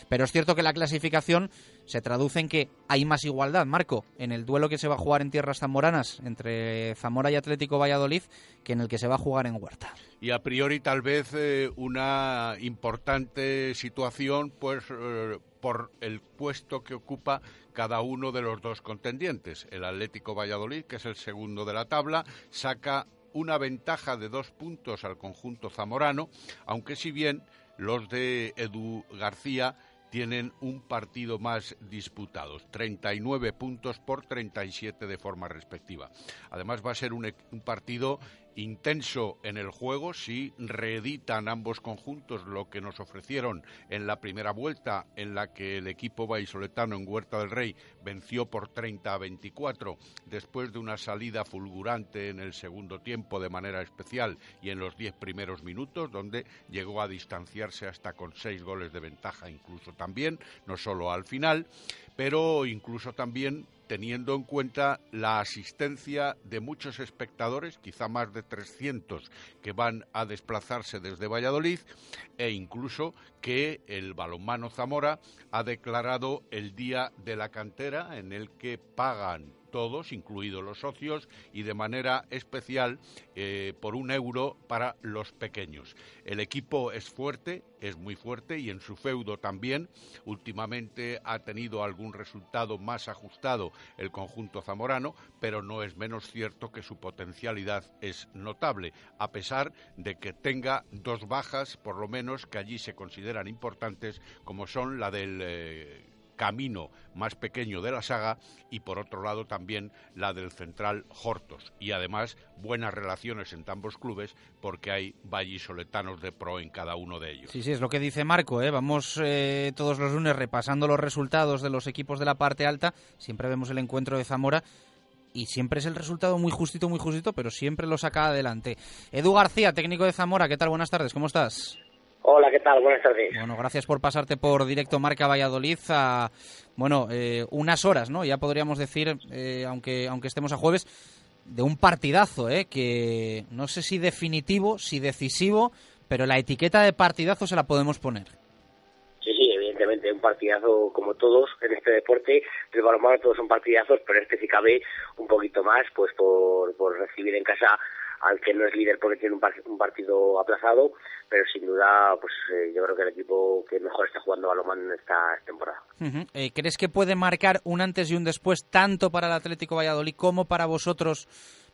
Pero es cierto que la clasificación se traduce en que hay más igualdad, Marco, en el duelo que se va a jugar en tierras zamoranas entre Zamora y Atlético Valladolid que en el que se va a jugar en Huerta y a priori tal vez eh, una importante situación pues eh, por el puesto que ocupa cada uno de los dos contendientes. El Atlético Valladolid, que es el segundo de la tabla, saca una ventaja de dos puntos al conjunto zamorano, aunque si bien los de Edu García tienen un partido más disputados, 39 puntos por 37 de forma respectiva. Además va a ser un, un partido intenso en el juego si reeditan ambos conjuntos lo que nos ofrecieron en la primera vuelta en la que el equipo vallisoletano en Huerta del Rey venció por 30 a 24 después de una salida fulgurante en el segundo tiempo de manera especial y en los diez primeros minutos donde llegó a distanciarse hasta con seis goles de ventaja incluso también, no solo al final, pero incluso también teniendo en cuenta la asistencia de muchos espectadores, quizá más de 300 que van a desplazarse desde Valladolid, e incluso que el balonmano Zamora ha declarado el Día de la Cantera en el que pagan todos, incluidos los socios, y de manera especial eh, por un euro para los pequeños. El equipo es fuerte, es muy fuerte y en su feudo también. Últimamente ha tenido algún resultado más ajustado el conjunto zamorano, pero no es menos cierto que su potencialidad es notable, a pesar de que tenga dos bajas, por lo menos, que allí se consideran importantes, como son la del. Eh, camino más pequeño de la saga y por otro lado también la del central Hortos y además buenas relaciones entre ambos clubes porque hay vallisoletanos de pro en cada uno de ellos. Sí, sí, es lo que dice Marco, ¿eh? vamos eh, todos los lunes repasando los resultados de los equipos de la parte alta, siempre vemos el encuentro de Zamora y siempre es el resultado muy justito, muy justito, pero siempre lo saca adelante. Edu García, técnico de Zamora, ¿qué tal? Buenas tardes, ¿cómo estás? Hola, ¿qué tal? Buenas tardes. Bueno, gracias por pasarte por directo Marca Valladolid a, bueno, eh, unas horas, ¿no? Ya podríamos decir, eh, aunque, aunque estemos a jueves, de un partidazo, ¿eh? Que no sé si definitivo, si decisivo, pero la etiqueta de partidazo se la podemos poner. Sí, sí, evidentemente, un partidazo como todos en este deporte. El balonmano todos son partidazos, pero este sí cabe un poquito más, pues por, por recibir en casa al que no es líder porque tiene un, partido aplazado, pero sin duda, pues eh, yo creo que el equipo que mejor está jugando balonmano en esta temporada. Eh, ¿Crees que puede marcar un antes y un después tanto para el Atlético Valladolid como para vosotros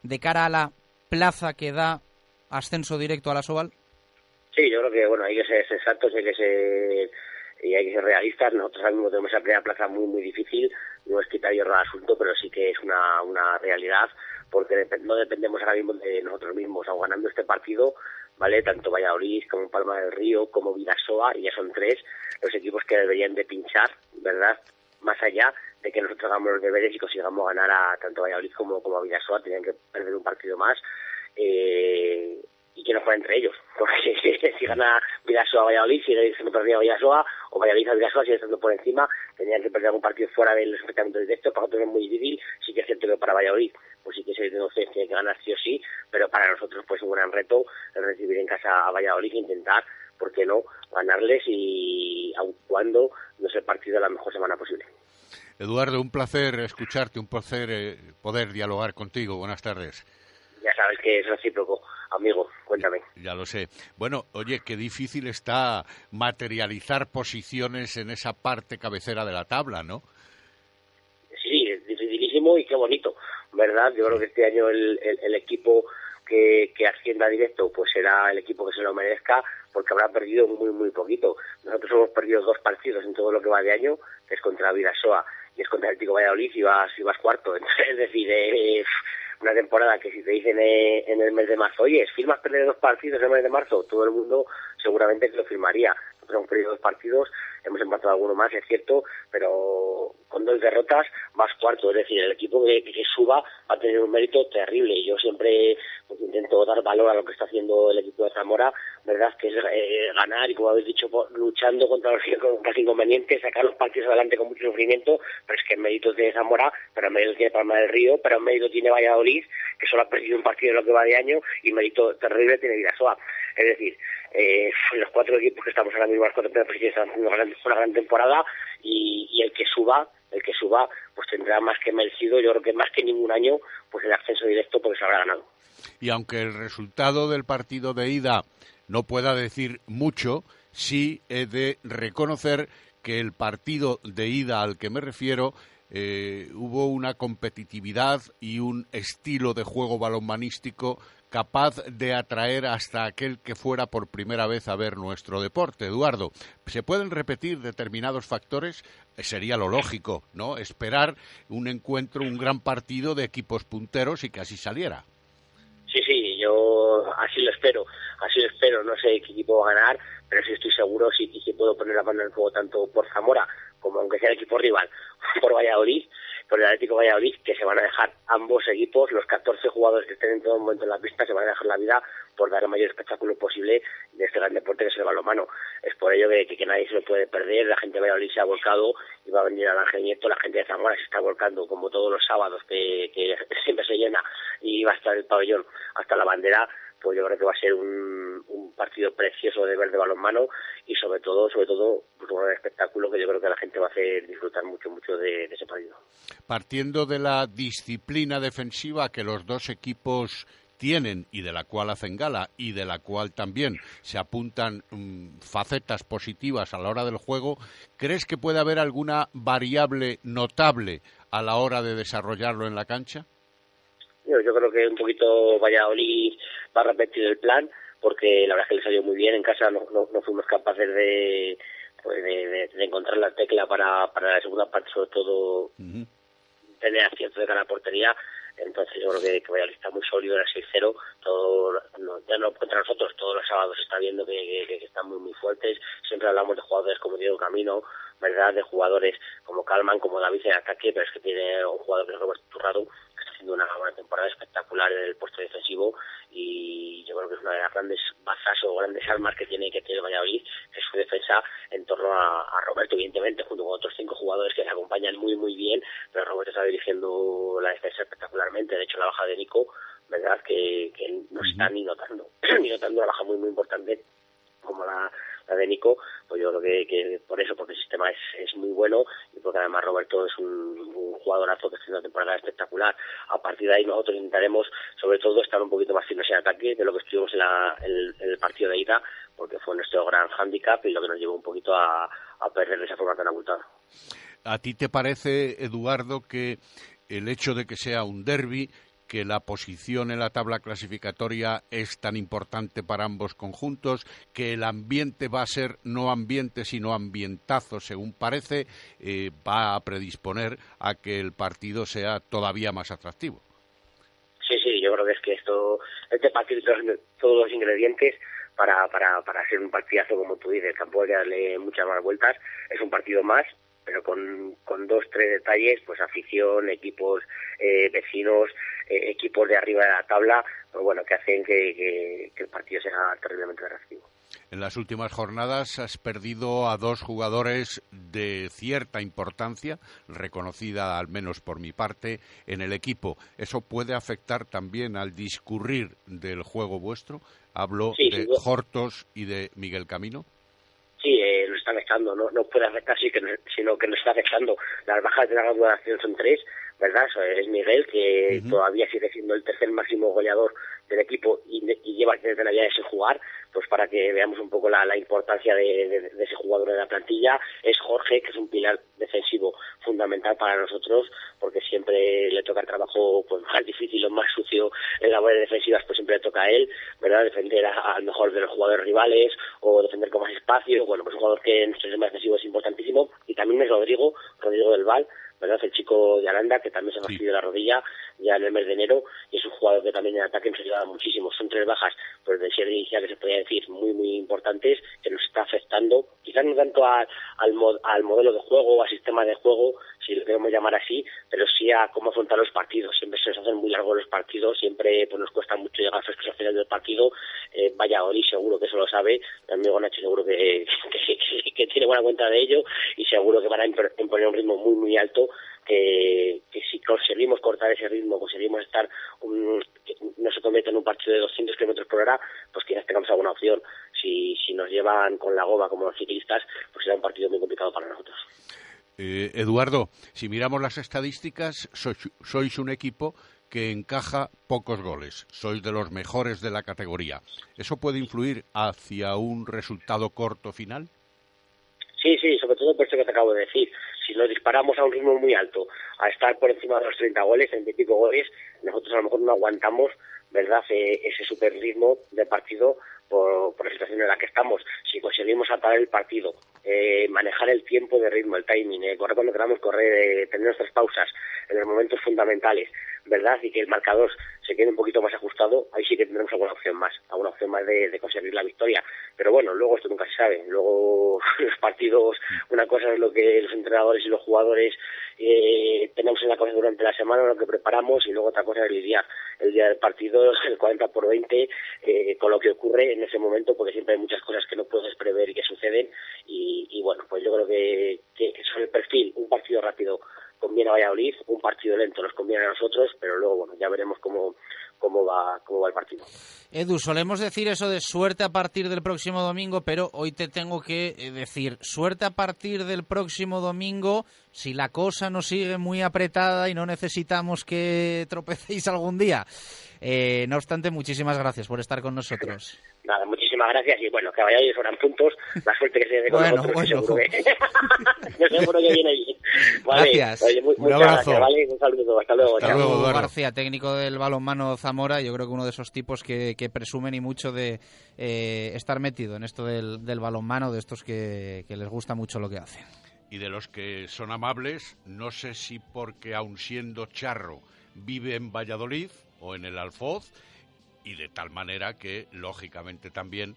de cara a la plaza que da ascenso directo a la Soval? Sí, yo creo que bueno hay que ser exactos, hay que ser y hay que ser realistas. Nosotros ahora mismo tenemos esa primera plaza muy muy difícil, no es quitar hierro al asunto, pero sí que es una, una realidad porque no dependemos ahora mismo de nosotros mismos, aun ganando este partido, ¿vale? Tanto Valladolid como Palma del Río, como Vidasoa, y ya son tres los equipos que deberían de pinchar, ¿verdad? Más allá de que nosotros hagamos los deberes y consigamos ganar a tanto Valladolid como, como a Vidasoa, tenían que perder un partido más. Eh, y que no fuera entre ellos. Porque si gana Vidasoa Valladolid, sigue siendo perdido Vidasoa, o Valladolid a Vidasoa sigue estando por encima, tenían que perder algún partido fuera del enfrentamiento directo, para nosotros es muy difícil, sí que es cierto que para Valladolid, pues sí que se tiene que ganar sí o sí, pero para nosotros pues un gran reto recibir en casa a Valladolid e intentar, ¿por qué no?, ganarles y aun cuando no es el partido la mejor semana posible. Eduardo, un placer escucharte, un placer eh, poder dialogar contigo. Buenas tardes. Sabes que es recíproco amigo, cuéntame. Ya lo sé. Bueno, oye, qué difícil está materializar posiciones en esa parte cabecera de la tabla, ¿no? Sí, es dificilísimo y qué bonito, ¿verdad? Yo creo que este año el, el, equipo que, que ascienda directo pues será el equipo que se lo merezca porque habrá perdido muy, muy poquito. Nosotros hemos perdido dos partidos en todo lo que va de año, que es contra Vidasoa y es contra el Tico Valladolid y vas, y vas cuarto. Entonces, es decir, eh, una temporada que si te dicen eh, en el mes de marzo, oye, ¿firmas perder dos partidos en el mes de marzo? Todo el mundo seguramente que lo firmaría. Nosotros hemos perdido dos partidos, hemos empatado alguno más, es cierto, pero con dos derrotas vas cuarto. Es decir, el equipo que, suba va a tener un mérito terrible. Yo siempre pues, intento dar valor a lo que está haciendo el equipo de Zamora, ¿verdad? Que es eh, ganar y, como habéis dicho, luchando contra los, inconvenientes, sacar los partidos adelante con mucho sufrimiento, pero es que el mérito tiene Zamora, pero el mérito tiene Palma del Río, pero el mérito tiene Valladolid, que solo ha perdido un partido en lo que va de año, y mérito terrible tiene Vidasoa. Es decir, eh, los cuatro equipos que estamos ahora mismo, las cuatro primeras están haciendo una gran, temporada y, y, el que suba, el que suba, pues tendrá más que merecido, yo creo que más que ningún año, pues el ascenso directo porque se habrá ganado. Y aunque el resultado del partido de ida no pueda decir mucho, sí he de reconocer que el partido de ida al que me refiero eh, hubo una competitividad y un estilo de juego balonmanístico capaz de atraer hasta aquel que fuera por primera vez a ver nuestro deporte. Eduardo, ¿se pueden repetir determinados factores? Sería lo lógico, ¿no? Esperar un encuentro, un gran partido de equipos punteros y que así saliera. Sí, sí, yo así lo espero, así lo espero. No sé qué equipo va a ganar, pero sí estoy seguro sí, sí puedo poner la mano en el fuego tanto por Zamora como aunque sea el equipo rival, por Valladolid por el Atlético Valladolid, que se van a dejar ambos equipos, los 14 jugadores que estén en todo momento en la pista, se van a dejar la vida por dar el mayor espectáculo posible de este gran deporte que es el balonmano. Es por ello que, que, nadie se lo puede perder, la gente de Valladolid se ha volcado y va a venir al Ángel Nieto, la gente de Zamora se está volcando como todos los sábados que, que siempre se llena y va a estar el pabellón hasta la bandera pues yo creo que va a ser un, partido precioso de ver de balonmano y sobre todo, sobre todo, pues un espectáculo que yo creo que la gente va a hacer disfrutar mucho, mucho de, ese partido. Partiendo de la disciplina defensiva que los dos equipos tienen y de la cual hacen gala y de la cual también se apuntan mm, facetas positivas a la hora del juego, ¿crees que puede haber alguna variable notable a la hora de desarrollarlo en la cancha? Yo, creo que un poquito Valladolid va a repetir el plan, porque la verdad es que le salió muy bien. En casa no, no, fuimos capaces de, pues de, encontrar la tecla para, para la segunda parte, sobre todo tener acierto de cara a portería. Entonces yo creo que, que Valladolid está muy sólido, era 6-0, todo, ya no contra nosotros, todos los sábados se está viendo que, que, están muy muy fuertes, siempre hablamos de jugadores como Diego Camino, ¿verdad? De jugadores como Calman, como David en ataque, pero es que tiene un jugador que es Roberto Turrado, una buena temporada espectacular en el puesto defensivo y yo creo que es una de las grandes bazas o grandes armas que tiene que tener Valladolid, que es su defensa en torno a, Roberto, evidentemente, junto con otros cinco jugadores que le acompañan muy, muy bien, pero Roberto está dirigiendo la defensa espectacularmente, de hecho la baja de Nico, verdad que, no está ni notando, ni notando una baja muy, muy importante como la, la pues yo creo que, por eso, porque el sistema es, es muy bueno y porque además Roberto es un, jugadorazo que está haciendo una temporada espectacular. A partir de ahí nosotros intentaremos, sobre todo, estar un poquito más finos en ataque de lo que estuvimos en, la, el partido de ida, porque fue nuestro gran hándicap y lo que nos llevó un poquito a, a perder de esa forma tan abultada. ¿A ti te parece, Eduardo, que el hecho de que sea un derby que la posición en la tabla clasificatoria es tan importante para ambos conjuntos, que el ambiente va a ser no ambiente sino ambientazo, según parece, eh, va a predisponer a que el partido sea todavía más atractivo. Sí, sí, yo creo que es que esto, este partido tiene todos los ingredientes para, para, para ser un partidazo, como tú dices, tampoco hay que darle muchas más vueltas, es un partido más, pero con, con dos, tres detalles, pues afición, equipos eh, vecinos, eh, equipos de arriba de la tabla, pues bueno, que hacen que, el partido sea terriblemente atractivo. En las últimas jornadas has perdido a dos jugadores de cierta importancia, reconocida al menos por mi parte, en el equipo. ¿Eso puede afectar también al discurrir del juego vuestro? Hablo de Hortos y de Miguel Camino sí, eh, está afectando, no, no puede afectar, sí, que sino que nos está afectando. Las bajas de la graduación son tres, ¿verdad? Es Miguel, que todavía sigue siendo el tercer máximo goleador del equipo y, lleva desde Navidades sin jugar, pues para que veamos un poco la, importancia de, ese jugador en la plantilla. Es Jorge, que es un pilar defensivo fundamental para nosotros, porque siempre le toca el trabajo pues, más difícil o más sucio en labores defensivas, pues siempre le toca a él, ¿verdad? Defender al mejor de los jugadores rivales o defender con más espacio. Bueno, pues un jugador que en nuestro sistema defensivo es importantísimo. Y también es Rodrigo, Rodrigo del Val, ¿verdad? El chico de Aranda, que también se ha fastidiado la rodilla ya en el mes de enero, y es un jugador que también en ataque nos ayuda muchísimo. Son tres bajas, pues de inicial que se podría decir muy, muy importantes, que nos está afectando, quizás no tanto al, al modelo de juego o al sistema de juego, si lo queremos llamar así, pero sí a cómo afrontar los partidos. Siempre se nos hacen muy largos los partidos, siempre pues nos cuesta mucho llegar frescos al final del partido. Eh, Ori seguro que eso lo sabe, mi amigo Nacho seguro que, que, tiene buena cuenta de ello y seguro que van a imponer un ritmo muy, muy alto que, si conseguimos cortar ese ritmo, conseguimos estar, no se convierte en un partido de 200 kilómetros por hora, pues quizás tengamos alguna opción. Si, si nos llevan con la goma como los ciclistas, pues será un partido muy complicado para nosotros. Eh, Eduardo, si miramos las estadísticas, sois, un equipo que encaja pocos goles. Sois de los mejores de la categoría. ¿Eso puede influir hacia un resultado corto final? Sí, sí, sobre todo por eso que te acabo de decir. Si nos disparamos a un ritmo muy alto, a estar por encima de los 30 goles, 20 y pico goles, nosotros a lo mejor no aguantamos, ¿verdad?, e, ese super ritmo de partido por, la situación en la que estamos. Si conseguimos apagar el partido, eh, manejar el tiempo de ritmo, el timing, eh, correr cuando queramos correr, eh, tener nuestras pausas en los momentos fundamentales, ¿verdad? Y que el marcador se quede un poquito más ajustado, ahí sí que tendremos alguna opción más, alguna opción más de, conseguir la victoria. Pero bueno, luego esto nunca se sabe. Luego los partidos, una cosa es lo que los entrenadores y los jugadores eh, tenemos en la cabeza durante la semana, lo que preparamos, y luego otra cosa es el día, el día del partido, el 40 por 20, eh, con lo que ocurre en ese momento, porque siempre hay muchas cosas que no puedes prever y que suceden. Y, bueno, pues yo creo que, que sobre el perfil, un partido rápido conviene a Valladolid, un partido lento nos conviene a nosotros, pero luego bueno ya veremos cómo, cómo va cómo va el partido. Edu, solemos decir eso de suerte a partir del próximo domingo, pero hoy te tengo que eh, decir suerte a partir del próximo domingo si la cosa no sigue muy apretada y no necesitamos que tropecéis algún día. Eh, no obstante, muchísimas gracias por estar con nosotros. Nada, muchísimas gracias y bueno, que vayáis fueran puntos, la suerte que se dé con Bueno, nosotros, bueno. seguro que, yo seguro que viene bien. Vale, Gracias. oye, mu- Un abrazo. gracias, ¿vale? Un saludo, hasta luego. Edu García, técnico del balonmano Zamora, yo creo que uno de esos tipos que, que presumen y mucho de eh, estar metido en esto del, del balonmano, de estos que, que les gusta mucho lo que hacen. y de los que son amables, no sé si porque aun siendo charro vive en Valladolid o en el Alfoz, y de tal manera que, lógicamente, también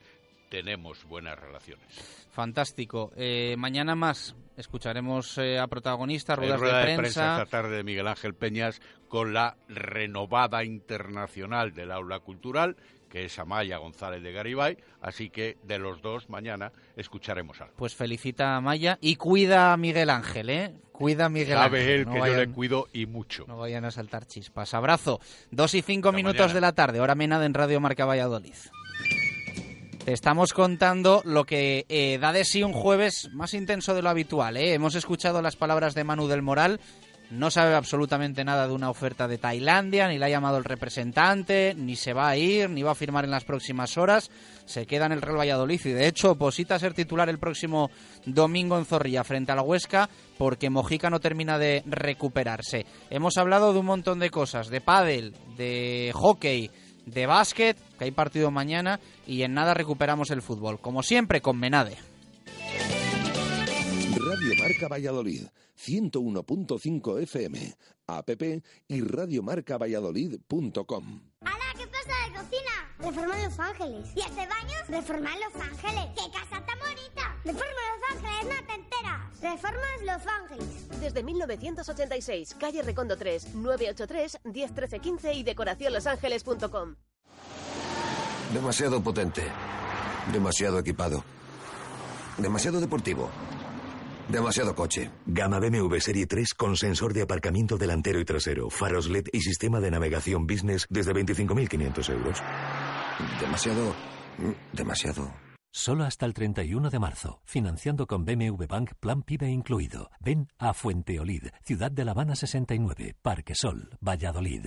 tenemos buenas relaciones. Fantástico. Eh, mañana más escucharemos eh, a protagonistas, ruedas rueda de prensa. esta tarde de Miguel Ángel Peñas con la renovada internacional del aula cultural, que es Amaya González de Garibay, así que de los dos mañana escucharemos algo. Pues felicita a Maya y cuida a Miguel Ángel, ¿eh? Cuida a Miguel Sabe Ángel. él no que yo vayan- le cuido y mucho. No vayan a saltar chispas. Abrazo. Dos y cinco minutos mañana. de la tarde, hora menada en Radio Marca Valladolid. Te estamos contando lo que eh, da de sí un jueves más intenso de lo habitual. ¿eh? Hemos escuchado las palabras de Manu del Moral. No sabe absolutamente nada de una oferta de Tailandia, ni la ha llamado el representante, ni se va a ir, ni va a firmar en las próximas horas. Se queda en el Real Valladolid y de hecho posita ser titular el próximo domingo en Zorrilla frente a la Huesca porque Mojica no termina de recuperarse. Hemos hablado de un montón de cosas, de pádel, de hockey, de básquet, que hay partido mañana y en nada recuperamos el fútbol. Como siempre con Menade. Radio Marca Valladolid, 101.5 FM, app y radiomarcavalladolid.com. ¿Qué pasa de cocina? Reforma Los Ángeles. ¿Y este baño? Reforma Los Ángeles. ¡Qué casa tan bonita! Reforma Los Ángeles, no te enteras. Reformas Los Ángeles. Desde 1986, calle Recondo 3, 983 101315 y decoracionlosangeles.com. Demasiado potente. Demasiado equipado. Demasiado deportivo. Demasiado coche. Gama BMW Serie 3 con sensor de aparcamiento delantero y trasero, faros LED y sistema de navegación business desde 25.500 euros. Demasiado. Demasiado. Solo hasta el 31 de marzo. Financiando con BMW Bank Plan PIBE incluido. Ven a Fuenteolid, Ciudad de La Habana 69, Parque Sol, Valladolid.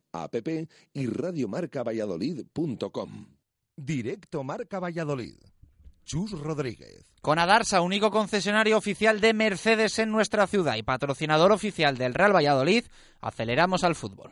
app y radiomarcavalladolid.com. Directo Marca Valladolid. Chus Rodríguez. Con Adarsa, único concesionario oficial de Mercedes en nuestra ciudad y patrocinador oficial del Real Valladolid, aceleramos al fútbol.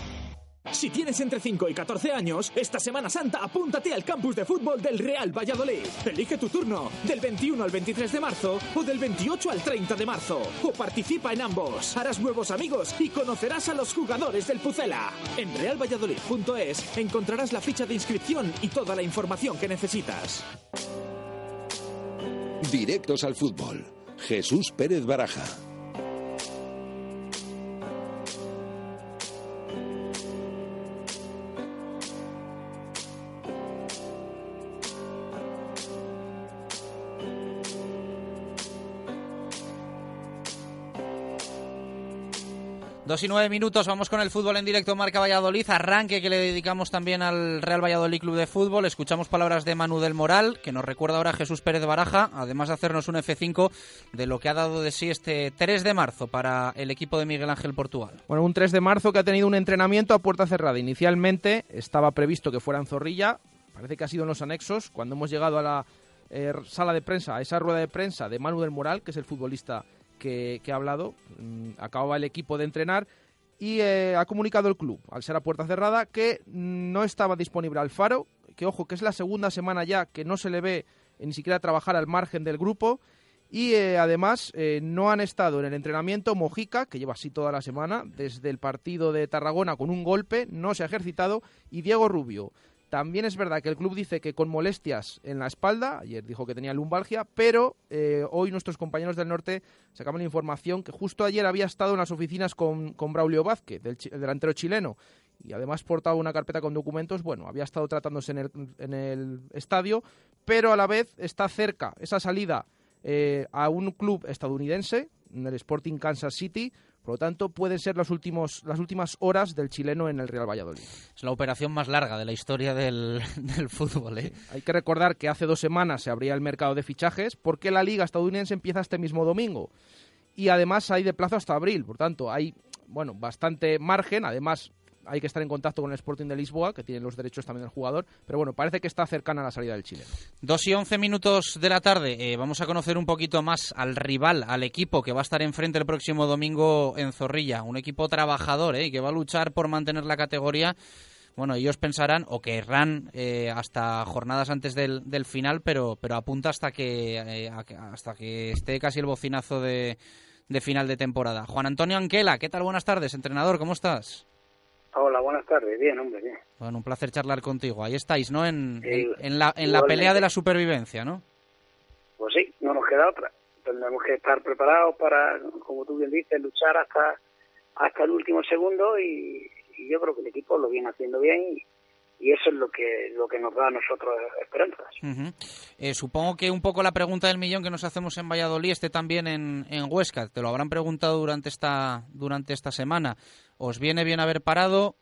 Si tienes entre 5 y 14 años, esta Semana Santa apúntate al campus de fútbol del Real Valladolid. Elige tu turno, del 21 al 23 de marzo o del 28 al 30 de marzo. O participa en ambos. Harás nuevos amigos y conocerás a los jugadores del Pucela. En realvalladolid.es encontrarás la ficha de inscripción y toda la información que necesitas. Directos al fútbol. Jesús Pérez Baraja. Dos y nueve minutos, vamos con el fútbol en directo Marca Valladolid, arranque que le dedicamos también al Real Valladolid Club de Fútbol. Escuchamos palabras de Manu del Moral, que nos recuerda ahora Jesús Pérez Baraja, además de hacernos un F5 de lo que ha dado de sí este 3 de marzo para el equipo de Miguel Ángel Portugal. Bueno, un 3 de marzo que ha tenido un entrenamiento a puerta cerrada. Inicialmente estaba previsto que fuera en Zorrilla, parece que ha sido en los anexos. Cuando hemos llegado a la eh, sala de prensa, a esa rueda de prensa de Manu del Moral, que es el futbolista que, ha hablado, mm, acababa el equipo de entrenar y eh, ha comunicado el club, al ser a puerta cerrada, que no estaba disponible Alfaro, que ojo, que es la segunda semana ya que no se le ve ni siquiera trabajar al margen del grupo. Y eh, además eh, no han estado en el entrenamiento Mojica, que lleva así toda la semana, desde el partido de Tarragona con un golpe, no se ha ejercitado, y Diego Rubio. También es verdad que el club dice que con molestias en la espalda, ayer dijo que tenía lumbalgia, pero eh, hoy nuestros compañeros del norte sacaban la información que justo ayer había estado en las oficinas con, con Braulio Vázquez, del, el delantero chileno, y además portaba una carpeta con documentos, bueno, había estado tratándose en el, en el estadio, pero a la vez está cerca esa salida eh, a un club estadounidense, en el Sporting Kansas City, por lo tanto, pueden ser las, últimos, las últimas horas del chileno en el Real Valladolid. Es la operación más larga de la historia del, fútbol. ¿eh? Hay que recordar que hace dos semanas se abría el mercado de fichajes porque la liga estadounidense empieza este mismo domingo. Y además hay de plazo hasta abril. Por tanto, hay bueno, bastante margen. Además, hay que estar en contacto con el Sporting de Lisboa, que tiene los derechos también del jugador, pero bueno, parece que está cercana a la salida del chileno. Dos y once minutos de la tarde, eh, vamos a conocer un poquito más al rival, al equipo que va a estar enfrente el próximo domingo en Zorrilla, un equipo trabajador eh, que va a luchar por mantener la categoría bueno, ellos pensarán o querrán eh, hasta jornadas antes del, del, final, pero, pero apunta hasta que, hasta que esté casi el bocinazo de, final de temporada. Juan Antonio Anquela, ¿qué tal? Buenas tardes, entrenador, ¿cómo estás? Hola, buenas tardes. Bien, hombre, bien. Bueno, un placer charlar contigo. Ahí estáis, ¿no? En, en, la, en la pelea de la supervivencia, ¿no? Pues sí, no nos queda otra. Tenemos que estar preparados para, como tú bien dices, luchar hasta hasta el último segundo y, yo creo que el equipo lo viene haciendo bien y, eso es lo que lo que nos da a nosotros esperanzas. Eh, supongo que un poco la pregunta del millón que nos hacemos en Valladolid esté también en, en Huesca. Te lo habrán preguntado durante esta durante esta semana. ¿Os viene bien haber parado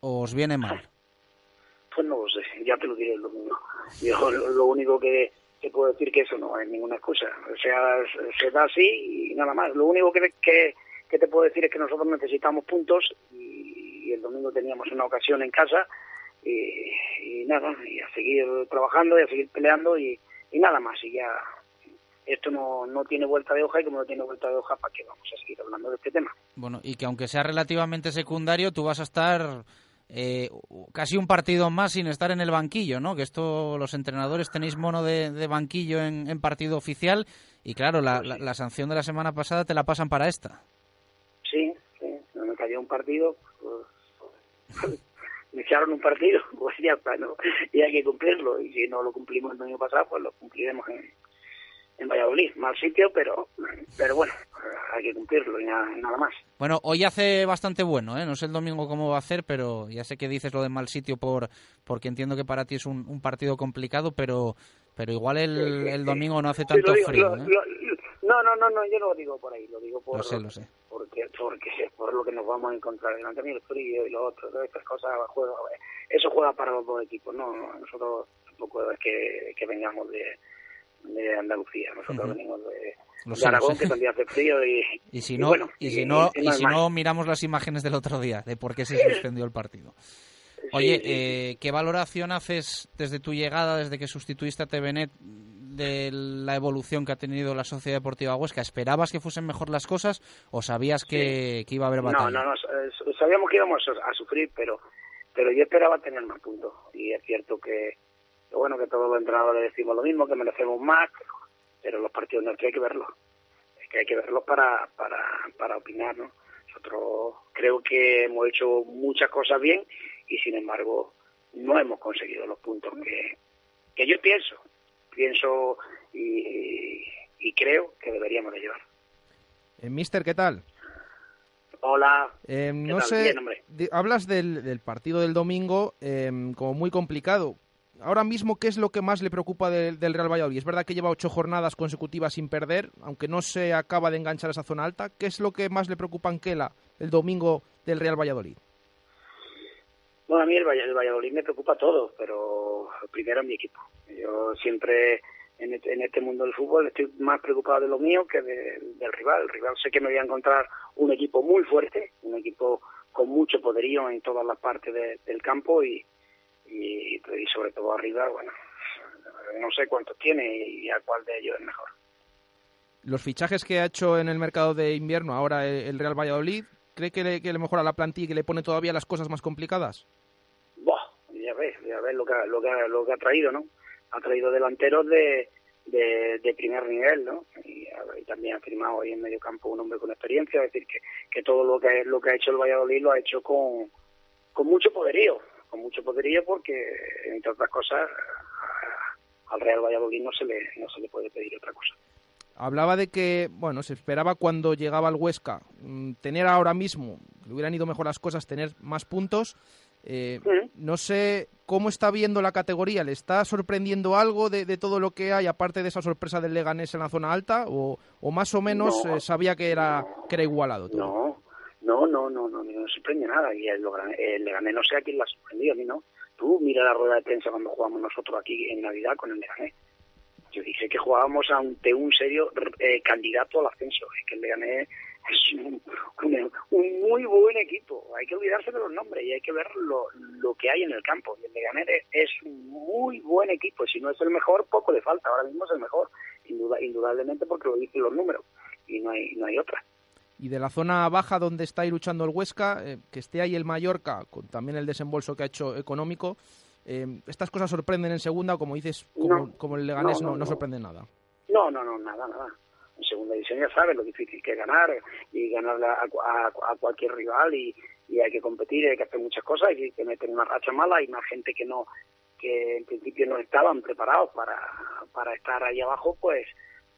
o os viene mal? Pues no lo sé, ya te lo diré lo mismo. Yo lo, único que, que, puedo decir que eso no es ninguna excusa. O sea, se da así y nada más. Lo único que, te puedo decir es que nosotros necesitamos puntos y, el domingo teníamos una ocasión en casa y, nada, y a seguir trabajando y a seguir peleando y, y nada más. Y ya esto no, no tiene vuelta de hoja y como no tiene vuelta de hoja, ¿para qué vamos a seguir hablando de este tema? Bueno, y que aunque sea relativamente secundario, tú vas a estar eh, casi un partido más sin estar en el banquillo, ¿no? Que esto, los entrenadores tenéis mono de, banquillo en, partido oficial y claro, la, la, sanción de la semana pasada te la pasan para esta. Sí, sí, me cayó un partido, pues, me echaron un partido, pues ya ¿no? Y hay que cumplirlo y si no lo cumplimos el año pasado, pues lo cumpliremos en, en Valladolid. Mal sitio, pero, pero bueno, hay que cumplirlo y nada, más. Bueno, hoy hace bastante bueno, ¿eh? No sé el domingo cómo va a hacer, pero ya sé que dices lo de mal sitio por porque entiendo que para ti es un, partido complicado, pero pero igual el, el domingo no hace tanto frío. ¿eh? no, no, no, no, yo no lo digo por ahí, lo digo por... Lo sé, lo sé. Porque, porque por lo que nos vamos a encontrar delante el frío y lo otro, todas estas cosas, juega, eso juega para los dos equipos, ¿no? Nosotros tampoco es que, que vengamos de de Andalucía. Nosotros venimos de, Aragón, que también hace frío y, y si no, y, si no, y, si no miramos las imágenes del otro día de por qué se suspendió el partido. Oye, eh, ¿qué valoración haces desde tu llegada, desde que sustituiste a TVNet, de la evolución que ha tenido la Sociedad Deportiva Huesca? ¿Esperabas que fuesen mejor las cosas o sabías que, que iba a haber batalla? No, no, no, sabíamos que íbamos a sufrir, pero pero yo esperaba tener más puntos y es cierto que, bueno que todos los entrenadores decimos lo mismo, que merecemos más, pero los partidos no es que hay que verlos, es que hay que verlos para, para, para opinar, ¿no? Nosotros creo que hemos hecho muchas cosas bien y sin embargo no hemos conseguido los puntos que, que yo pienso, pienso y, y creo que deberíamos de llevar. Eh, Mister, ¿qué tal? Hola. Eh, ¿Qué no tal? sé, Bien, hablas del, del partido del domingo eh, como muy complicado. Ahora mismo, ¿qué es lo que más le preocupa del, Real Valladolid? Es verdad que lleva ocho jornadas consecutivas sin perder, aunque no se acaba de enganchar esa zona alta. ¿Qué es lo que más le preocupa a Anquela el domingo del Real Valladolid? Bueno, a mí el, el Valladolid me preocupa todo, pero primero mi equipo. Yo siempre en este, en este mundo del fútbol estoy más preocupado de lo mío que de- del rival. El rival sé que me voy a encontrar un equipo muy fuerte, un equipo con mucho poderío en todas las partes de- del campo y, y, y sobre todo arriba, bueno, no sé cuántos tiene y a cuál de ellos es mejor. Los fichajes que ha hecho en el mercado de invierno ahora el Real Valladolid, ¿cree que le, que le mejora la plantilla y que le pone todavía las cosas más complicadas? Buah, ya ves, ya ves lo que, ha- lo que, lo que ha traído, ¿no? Ha traído delanteros de, de, de primer nivel, ¿no? Y también ha firmado ahí en medio campo un hombre con experiencia, es decir, que, que todo lo que, lo que ha hecho el Valladolid lo ha hecho con, con mucho poderío, con mucho poderío porque, entre otras cosas, a- al Real Valladolid no se le, no se le puede pedir otra cosa. Hablaba de que, bueno, se esperaba cuando llegaba al Huesca mm, tener ahora mismo, le hubieran ido mejor las cosas, tener más puntos. Eh, No sé cómo está viendo la categoría, ¿le está sorprendiendo algo de, de todo lo que hay, aparte de esa sorpresa del Leganés en la zona alta? ¿O, o más o menos No. eh, sabía que era, que era igualado todo? No, no, no, no, no, no sorprende nada. Y el, el Leganés no sé a quién la ha sorprendido, a mí no. Tú mira la rueda de prensa cuando jugamos nosotros aquí en Navidad con el Leganés. Yo dije que jugábamos ante un serio eh, candidato al ascenso. Es que el Leganés es un, un- muy buen equipo. Hay que olvidarse de los nombres y hay que ver lo, lo que hay en el campo. Y el Leganés es, un muy buen equipo. Si no es el mejor, poco le falta. Ahora mismo es el mejor, induda- indudablemente porque lo dicen los números. Y no hay, no hay otra. Y de la zona baja donde está ahí luchando el Huesca, eh, que esté ahí el Mallorca, con también el desembolso que ha hecho económico, eh, ¿estas cosas sorprenden en segunda? Como dices, como, como el Leganés no, no, no, no no. sorprende nada. No, no, no, nada, nada. En segunda división ya sabes lo difícil que es ganar y ganar a, a- a cualquier rival y, y hay que competir, hay que hacer muchas cosas, hay que meter una racha mala y más gente que no que en principio no estaban preparados para, para estar ahí abajo, pues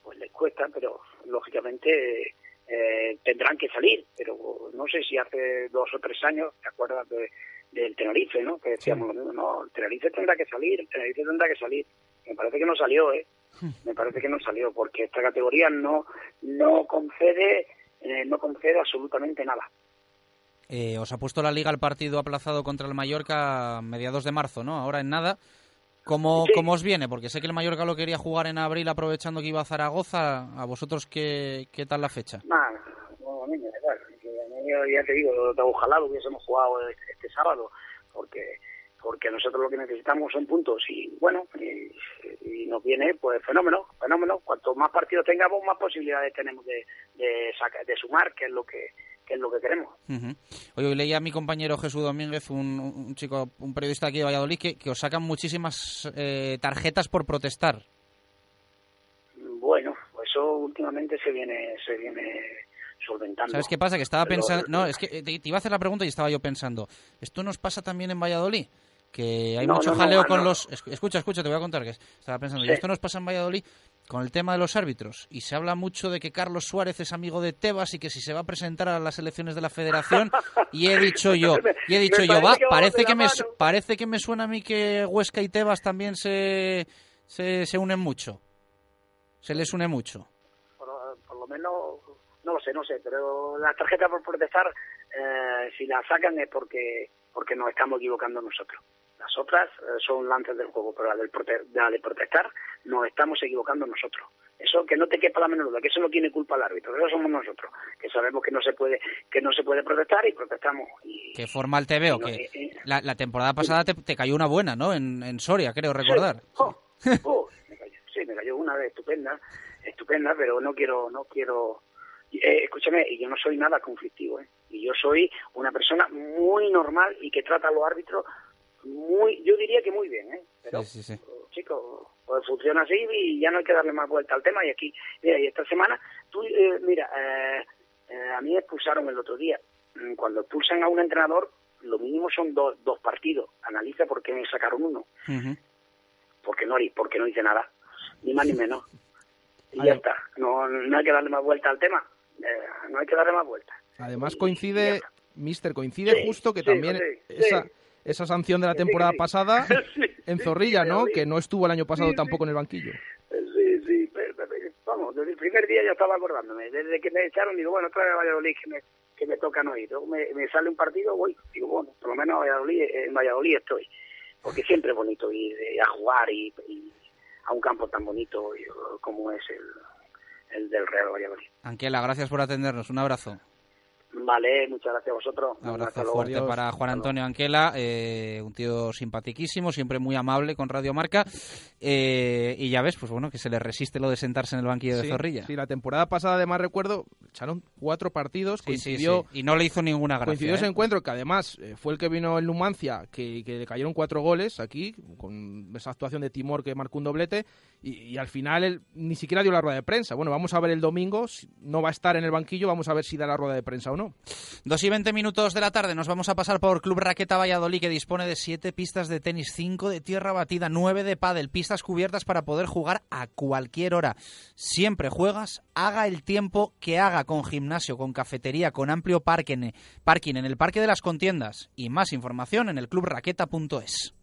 pues les cuesta, pero lógicamente eh, tendrán que salir. Pero no sé si hace dos o tres años, ¿te acuerdas de, del Tenerife, no? Que decíamos lo mismo, no, el Tenerife tendrá que salir, el Tenerife tendrá que salir. Me parece que no salió, ¿eh? Me parece que no salió, porque esta categoría no no concede eh, no concede absolutamente nada. Eh, os ha puesto la liga el partido aplazado contra el Mallorca a mediados de marzo, ¿no? Ahora en nada. ¿Cómo, Sí. cómo os viene? Porque sé que el Mallorca lo quería jugar en abril aprovechando que iba a Zaragoza. ¿A vosotros qué, qué tal la fecha? Nada, no, a mí me da igual. yo ya te digo, ojalá lo hubiésemos jugado este, este sábado, porque porque nosotros lo que necesitamos son puntos y bueno, y, y nos viene pues fenómeno, fenómeno. Cuanto más partidos tengamos, más posibilidades tenemos de, de, saca- de sumar, que es lo que, que es lo que queremos. Ujú. Oye, hoy leía a mi compañero Jesús Domínguez, un, un chico, un periodista aquí de Valladolid, que, que os sacan muchísimas eh, tarjetas por protestar. Bueno, pues eso últimamente se viene se viene solventando. ¿Sabes qué pasa? Que estaba pensando... No, es que te, te iba a hacer la pregunta y estaba yo pensando. ¿Esto nos pasa también en Valladolid? Que hay No, mucho no, jaleo no. con los... es- Escucha, escucha, te voy a contar que estaba pensando. Sí. ¿y esto nos pasa en Valladolid con el tema de los árbitros? Y se habla mucho de que Carlos Suárez es amigo de Tebas y que si se va a presentar a las elecciones de la federación... y he dicho yo, y he dicho Me yo, parece va, parece que, la me, mano. parece que me suena a mí que Huesca y Tebas también se, se, se unen mucho. Se les une mucho. por, por lo menos, no lo sé, no sé, pero las tarjetas por protestar, eh, si las sacan es porque porque nos estamos equivocando nosotros. Las otras eh, son lances del juego, pero la, del prote- la de protestar nos estamos equivocando nosotros. Eso que no te quepa la menor duda, que eso no tiene culpa el árbitro, eso somos nosotros, que sabemos que no se puede que no se puede protestar y protestamos. Y, Qué formal te veo, no, que eh, eh. la, la temporada pasada te, te cayó una buena, ¿no? En, en Soria, creo recordar. Oh, oh, me cayó, sí, me cayó una vez estupenda, estupenda, pero no quiero, no quiero. Eh, escúchame, y yo no soy nada conflictivo, ¿eh? Y yo soy una persona muy normal y que trata a los árbitros muy, yo diría que muy bien, ¿eh? Pero, Sí, sí, sí. chicos, pues funciona así y ya no hay que darle más vuelta al tema. Y aquí, mira, y esta semana, tú, eh, mira, eh, eh, a mí me expulsaron el otro día. Mm, Cuando expulsan a un entrenador, lo mínimo son dos, dos partidos. Analiza por qué me sacaron uno. Porque no, porque no hice nada, ni más ni menos. Y ya está. No, no hay que darle más vuelta al tema. Eh, no hay que darle más vuelta. Además coincide, Mister, coincide Sí, justo que sí, también sí, esa, sí. Esa sanción de la temporada sí. pasada en Zorrilla, sí, ¿no? sí. Que no estuvo el año pasado Sí, sí. tampoco en el banquillo. Sí, sí, pero- pero- vamos, desde el primer día ya estaba acordándome. Desde que me echaron, digo, bueno, otra vez Valladolid que me, que me toca no ir. Luego me, me sale un partido, voy, digo, bueno, por lo menos a Valladolid, en Valladolid estoy. Porque siempre es bonito ir eh, a jugar y, y a un campo tan bonito como es el, el del Real Valladolid. Anquela, gracias por atendernos. Un abrazo. Vale, muchas gracias a vosotros. Un abrazo fuerte para Juan Antonio Anquela, eh, un tío simpatiquísimo, siempre muy amable con Radio Marca. eh, y ya ves, pues bueno, que se le resiste lo de sentarse en el banquillo de Sí, Zorrilla. Sí, la temporada pasada, además recuerdo, echaron cuatro partidos, Sí, coincidió, sí. Y no le hizo ninguna gracia. coincidió ese ¿eh? encuentro, que además eh, fue el que vino el Numancia, que, que le cayeron cuatro goles aquí, con esa actuación de Timor que marcó un doblete, y, y al final él ni siquiera dio la rueda de prensa. Bueno, vamos a ver el domingo, no va a estar en el banquillo, vamos a ver si da la rueda de prensa o no. Dos y 20 minutos de la tarde nos vamos a pasar por Club Raqueta Valladolid que dispone de siete pistas de tenis, cinco de tierra batida, nueve de pádel, pistas cubiertas para poder jugar a cualquier hora. Siempre juegas, haga el tiempo que haga con gimnasio, con cafetería, con amplio parking, parking en el Parque de las Contiendas y más información en el clubraqueta.es.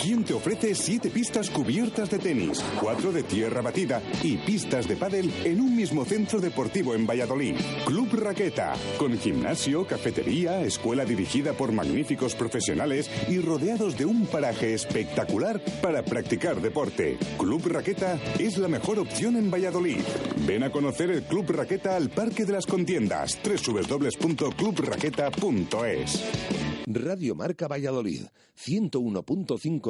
¿Quién te ofrece siete pistas cubiertas de tenis, cuatro de tierra batida y pistas de pádel en un mismo centro deportivo en Valladolid? Club Raqueta, con gimnasio, cafetería, escuela dirigida por magníficos profesionales y rodeados de un paraje espectacular para practicar deporte. Club Raqueta es la mejor opción en Valladolid. Ven a conocer el Club Raqueta al Parque de las Contiendas, www.clubraqueta.es. Radio Marca Valladolid, 101.5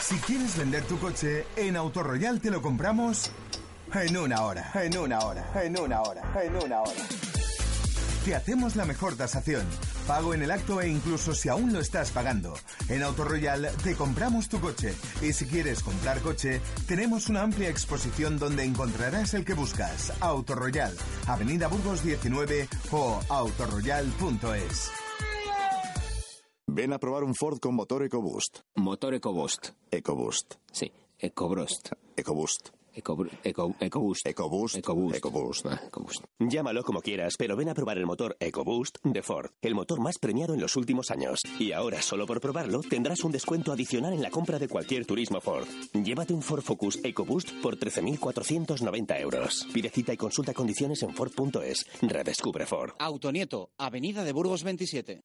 Si quieres vender tu coche, en Autoroyal te lo compramos en una hora, en una hora, en una hora, en una hora. Te hacemos la mejor tasación, pago en el acto e incluso si aún lo estás pagando. En Autoroyal te compramos tu coche y si quieres comprar coche, tenemos una amplia exposición donde encontrarás el que buscas. Autoroyal, Avenida Burgos 19 o autoroyal.es. Ven a probar un Ford con motor EcoBoost. Motor EcoBoost. EcoBoost. Sí, EcoBoost. EcoBoost. Eco, eco, EcoBoost. EcoBoost. EcoBoost. EcoBoost. Ah, EcoBoost. Llámalo como quieras, pero ven a probar el motor EcoBoost de Ford, el motor más premiado en los últimos años. Y ahora, solo por probarlo, tendrás un descuento adicional en la compra de cualquier turismo Ford. Llévate un Ford Focus EcoBoost por 13.490 euros. Pide cita y consulta condiciones en Ford.es. Redescubre Ford. Autonieto, Avenida de Burgos 27.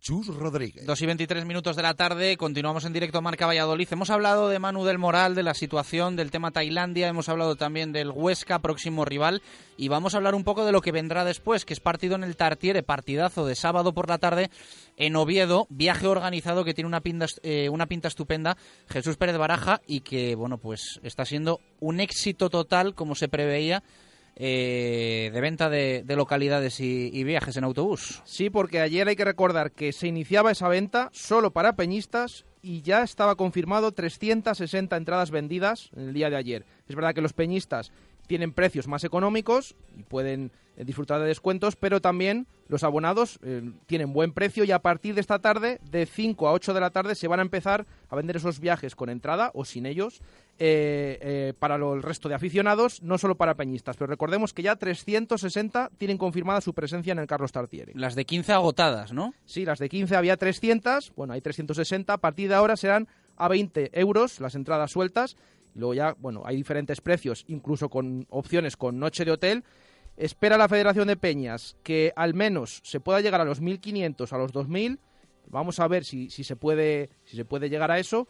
Chus Rodríguez. Dos y 23 minutos de la tarde, continuamos en directo Marca Valladolid. Hemos hablado de Manu del Moral, de la situación, del tema Tailandia, hemos hablado también del Huesca, próximo rival, y vamos a hablar un poco de lo que vendrá después, que es partido en el Tartiere, partidazo de sábado por la tarde en Oviedo, viaje organizado que tiene una pinta, eh, una pinta estupenda, Jesús Pérez Baraja, y que, bueno, pues está siendo un éxito total, como se preveía, eh, de venta de, de localidades y, y, viajes en autobús. Sí, porque ayer hay que recordar que se iniciaba esa venta solo para peñistas y ya estaba confirmado 360 entradas vendidas en el día de ayer. Es verdad que los peñistas tienen precios más económicos y pueden eh, disfrutar de descuentos, pero también los abonados eh, tienen buen precio y a partir de esta tarde, de 5 a 8 de la tarde, se van a empezar a vender esos viajes con entrada o sin ellos eh, eh, para lo- el resto de aficionados, no solo para peñistas. Pero recordemos que ya 360 tienen confirmada su presencia en el Carlos Tartiere. Las de 15 agotadas, ¿no? Sí, las de 15 había 300, bueno, hay 360. A partir de ahora serán a 20 euros las entradas sueltas. Y luego ya, bueno, hay diferentes precios, incluso con opciones con noche de hotel. Espera la Federación de Peñas que al menos se pueda llegar a los 1.500, a los 2.000. Vamos a ver si, si, se puede, si se puede llegar a eso.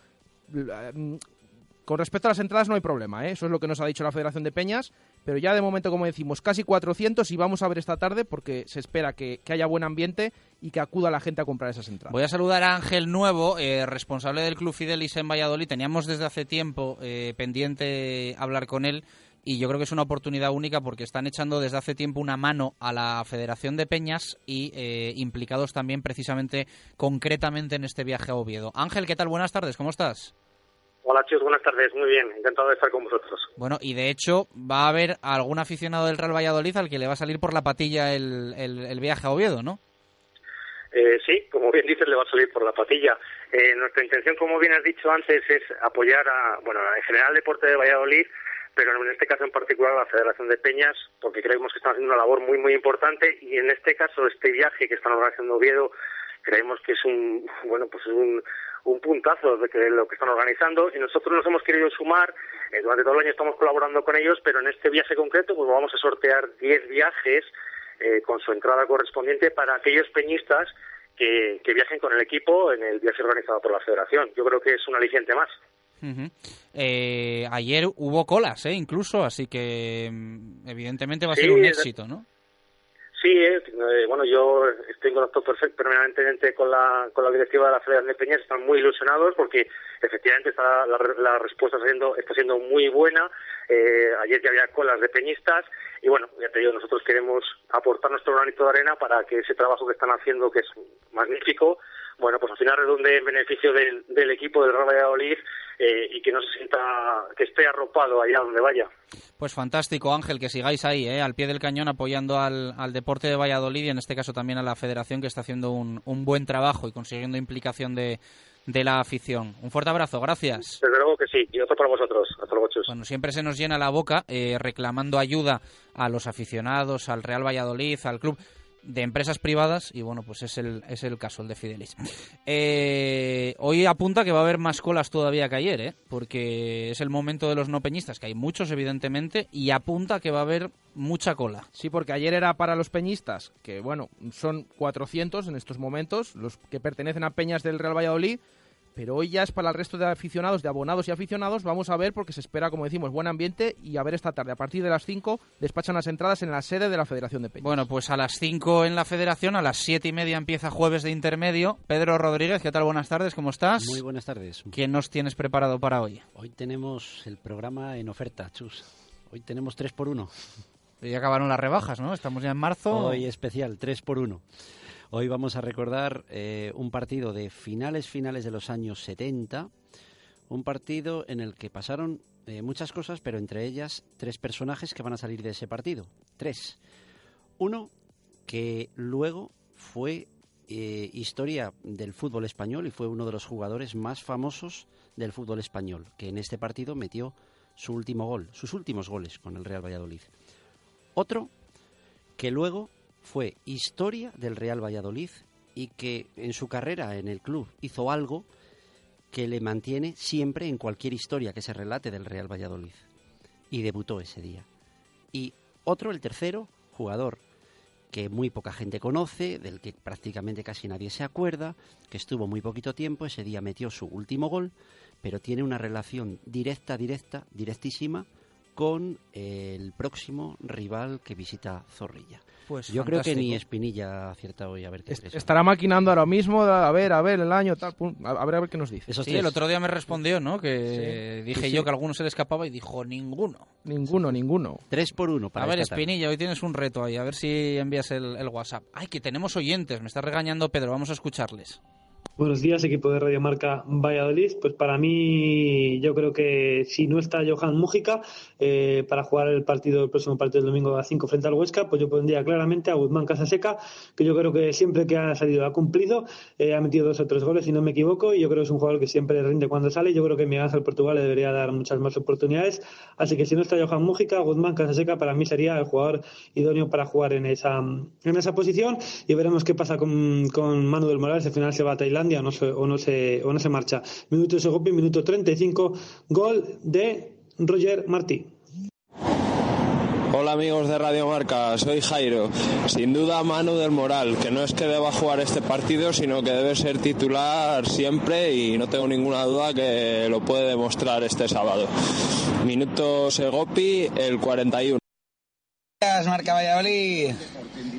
Con respecto a las entradas no hay problema, ¿eh? eso es lo que nos ha dicho la Federación de Peñas, pero ya de momento, como decimos, casi 400 y vamos a ver esta tarde porque se espera que, que haya buen ambiente y que acuda la gente a comprar esas entradas. Voy a saludar a Ángel Nuevo, eh, responsable del Club Fidelis en Valladolid. Teníamos desde hace tiempo eh, pendiente hablar con él y yo creo que es una oportunidad única porque están echando desde hace tiempo una mano a la Federación de Peñas y eh, implicados también precisamente concretamente en este viaje a Oviedo. Ángel, ¿qué tal? Buenas tardes, ¿cómo estás? Hola chicos, buenas tardes, muy bien, encantado de estar con vosotros. Bueno, y de hecho va a haber algún aficionado del Real Valladolid al que le va a salir por la patilla el, el- el viaje a Oviedo, ¿no? Eh, sí, como bien dices, le va a salir por la patilla. Eh, nuestra intención, como bien has dicho antes, es apoyar a, bueno, en general el deporte de Valladolid, pero en este caso en particular a la Federación de Peñas, porque creemos que están haciendo una labor muy, muy importante y en este caso este viaje que están organizando Oviedo, creemos que es un, bueno, pues es un, un puntazo de que lo que están organizando y nosotros nos hemos querido sumar, eh, durante todo el año estamos colaborando con ellos, pero en este viaje concreto pues vamos a sortear 10 viajes eh, con su entrada correspondiente para aquellos peñistas que, que viajen con el equipo en el viaje organizado por la Federación. Yo creo que es un aliciente más. Ujú. Eh, ayer hubo colas, ¿eh? incluso, así que mm, evidentemente va a Sí, ser un éxito, ¿no? Sí, eh, eh, bueno, yo estoy en contacto perfecto permanentemente con la, con la directiva de la Federación de Peñas, están muy ilusionados porque efectivamente está, la, la respuesta siendo, está siendo muy buena. Eh, ayer ya había colas de peñistas y bueno, ya te digo, nosotros queremos aportar nuestro granito de arena para que ese trabajo que están haciendo, que es magnífico, bueno, pues al final redunde en beneficio del, del equipo del Real Valladolid eh, y que no se sienta, que esté arropado allá donde vaya. Pues fantástico, Ángel, que sigáis ahí, ¿eh? al pie del cañón, apoyando al, al deporte de Valladolid y en este caso también a la federación que está haciendo un, un buen trabajo y consiguiendo implicación de, de la afición. Un fuerte abrazo, gracias. Desde luego que sí, y otro para vosotros. Hasta luego, chus. Bueno, siempre se nos llena la boca eh, reclamando ayuda a los aficionados, al Real Valladolid, al club de empresas privadas y bueno, pues es el, es el caso, el de Fidelis. Eh, hoy apunta que va a haber más colas todavía que ayer, ¿eh? porque es el momento de los no peñistas, que hay muchos evidentemente, y apunta que va a haber mucha cola. Sí, porque ayer era para los peñistas, que bueno, son 400 en estos momentos, los que pertenecen a peñas del Real Valladolid, pero hoy ya es para el resto de aficionados, de abonados y aficionados. Vamos a ver porque se espera, como decimos, buen ambiente y a ver esta tarde. A partir de las 5 despachan las entradas en la sede de la Federación de Peñas. Bueno, pues a las 5 en la federación, a las 7 y media empieza jueves de intermedio. Pedro Rodríguez, ¿qué tal? Buenas tardes, ¿cómo estás? Muy buenas tardes. ¿Qué nos tienes preparado para hoy? Hoy tenemos el programa en oferta, Chus. Hoy tenemos 3 por 1 Ya acabaron las rebajas, ¿no? Estamos ya en marzo. Hoy especial, 3 por 1 Hoy vamos a recordar eh, un partido de finales, finales de los años 70. Un partido en el que pasaron eh, muchas cosas, pero entre ellas tres personajes que van a salir de ese partido. Tres. Uno que luego fue eh, historia del fútbol español y fue uno de los jugadores más famosos del fútbol español, que en este partido metió su último gol, sus últimos goles con el Real Valladolid. Otro que luego fue historia del Real Valladolid y que en su carrera en el club hizo algo que le mantiene siempre en cualquier historia que se relate del Real Valladolid. Y debutó ese día. Y otro, el tercero, jugador que muy poca gente conoce, del que prácticamente casi nadie se acuerda, que estuvo muy poquito tiempo, ese día metió su último gol, pero tiene una relación directa, directa, directísima con el próximo rival que visita Zorrilla. Pues Yo creo que ni. Espinilla acierta hoy a ver qué crees. Estará maquinando ahora mismo, a ver, a ver, el año, tal, pum, a a ver, a ver qué nos dice. sí, el otro día me respondió, ¿no? Que Sí. dije Sí, yo que alguno se le escapaba y dijo ninguno. Ninguno, ninguno. Tres por uno a ver, Espinilla, hoy tienes un reto ahí, a ver si envías el, el WhatsApp. Ay, que tenemos oyentes, me está regañando Pedro, vamos a escucharles. Buenos días, equipo de Radio Marca Valladolid. Pues para mí, yo creo que si no está Johan Mújica eh, para jugar el partido, el próximo partido del domingo a 5 frente al Huesca, pues yo pondría claramente a Guzmán Casaseca, que yo creo que siempre que ha salido ha cumplido, eh, ha metido dos o tres goles, si no me equivoco, y yo creo que es un jugador que siempre rinde cuando sale. Yo creo que Miguel Ángel Portugal le debería dar muchas más oportunidades. Así que si no está Johan Mújica, Guzmán Casaseca para mí sería el jugador idóneo para jugar en esa, en esa posición. Y veremos qué pasa con, con Manu del Morales. Al final se va a Tailandia o no se, o no se, o no se marcha. Minuto de Segopi, minuto 35, gol de Roger Martí. Hola amigos de Radio Marca, soy Jairo. Sin duda Manu del Moral, que no es que deba jugar este partido, sino que debe ser titular siempre y no tengo ninguna duda que lo puede demostrar este sábado. Minuto Segopi, el 41. Marca Valladolid.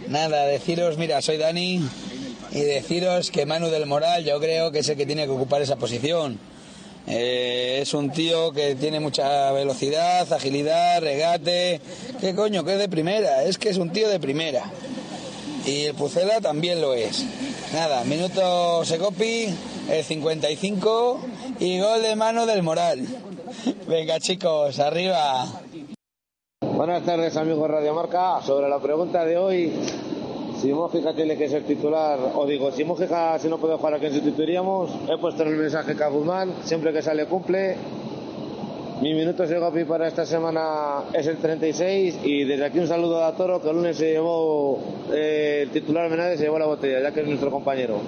Nada, deciros, mira, soy Dani y deciros que Manu del Moral yo creo que es el que tiene que ocupar esa posición. Eh, es un tío que tiene mucha velocidad, agilidad, regate. ¿Qué coño? Que es de primera. Es que es un tío de primera. Y el Pucela también lo es. Nada, minuto Secopi, el 55 y gol de mano del Moral. Venga chicos, arriba. Buenas tardes amigos Radio Marca. Sobre la pregunta de hoy, si Mójica tiene que ser titular, o digo, si Mójica si no puede jugar a quién sustituiríamos, he puesto en el mensaje que a Guzmán, siempre que sale cumple. Mi minuto de Gopi para esta semana es el 36 y desde aquí un saludo a Toro que el lunes se llevó eh, el titular Menade se llevó la botella, ya que es nuestro compañero.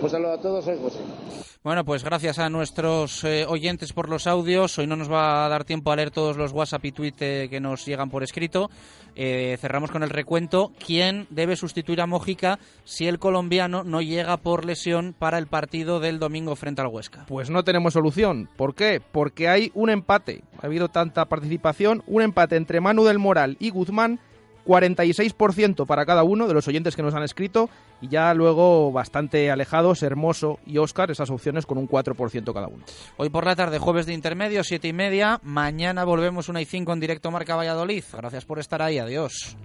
Un saludo a todos, soy José. Bueno, pues gracias a nuestros eh, oyentes por los audios. Hoy no nos va a dar tiempo a leer todos los WhatsApp y tweet eh, que nos llegan por escrito. Eh, cerramos con el recuento. ¿Quién debe sustituir a Mójica si el colombiano no llega por lesión para el partido del domingo frente al Huesca? Pues no tenemos solución. ¿Por qué? Porque hay un empate. Ha habido tanta participación. Un empate entre Manu del Moral y Guzmán 46% para cada uno de los oyentes que nos han escrito y ya luego bastante alejados Hermoso y Oscar, esas opciones con un 4% cada uno. Hoy por la tarde, jueves de intermedio, 7 y media. Mañana volvemos una y 5 en directo Marca Valladolid. Gracias por estar ahí. Adiós.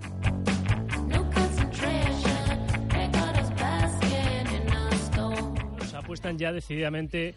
apuestan ya decididamente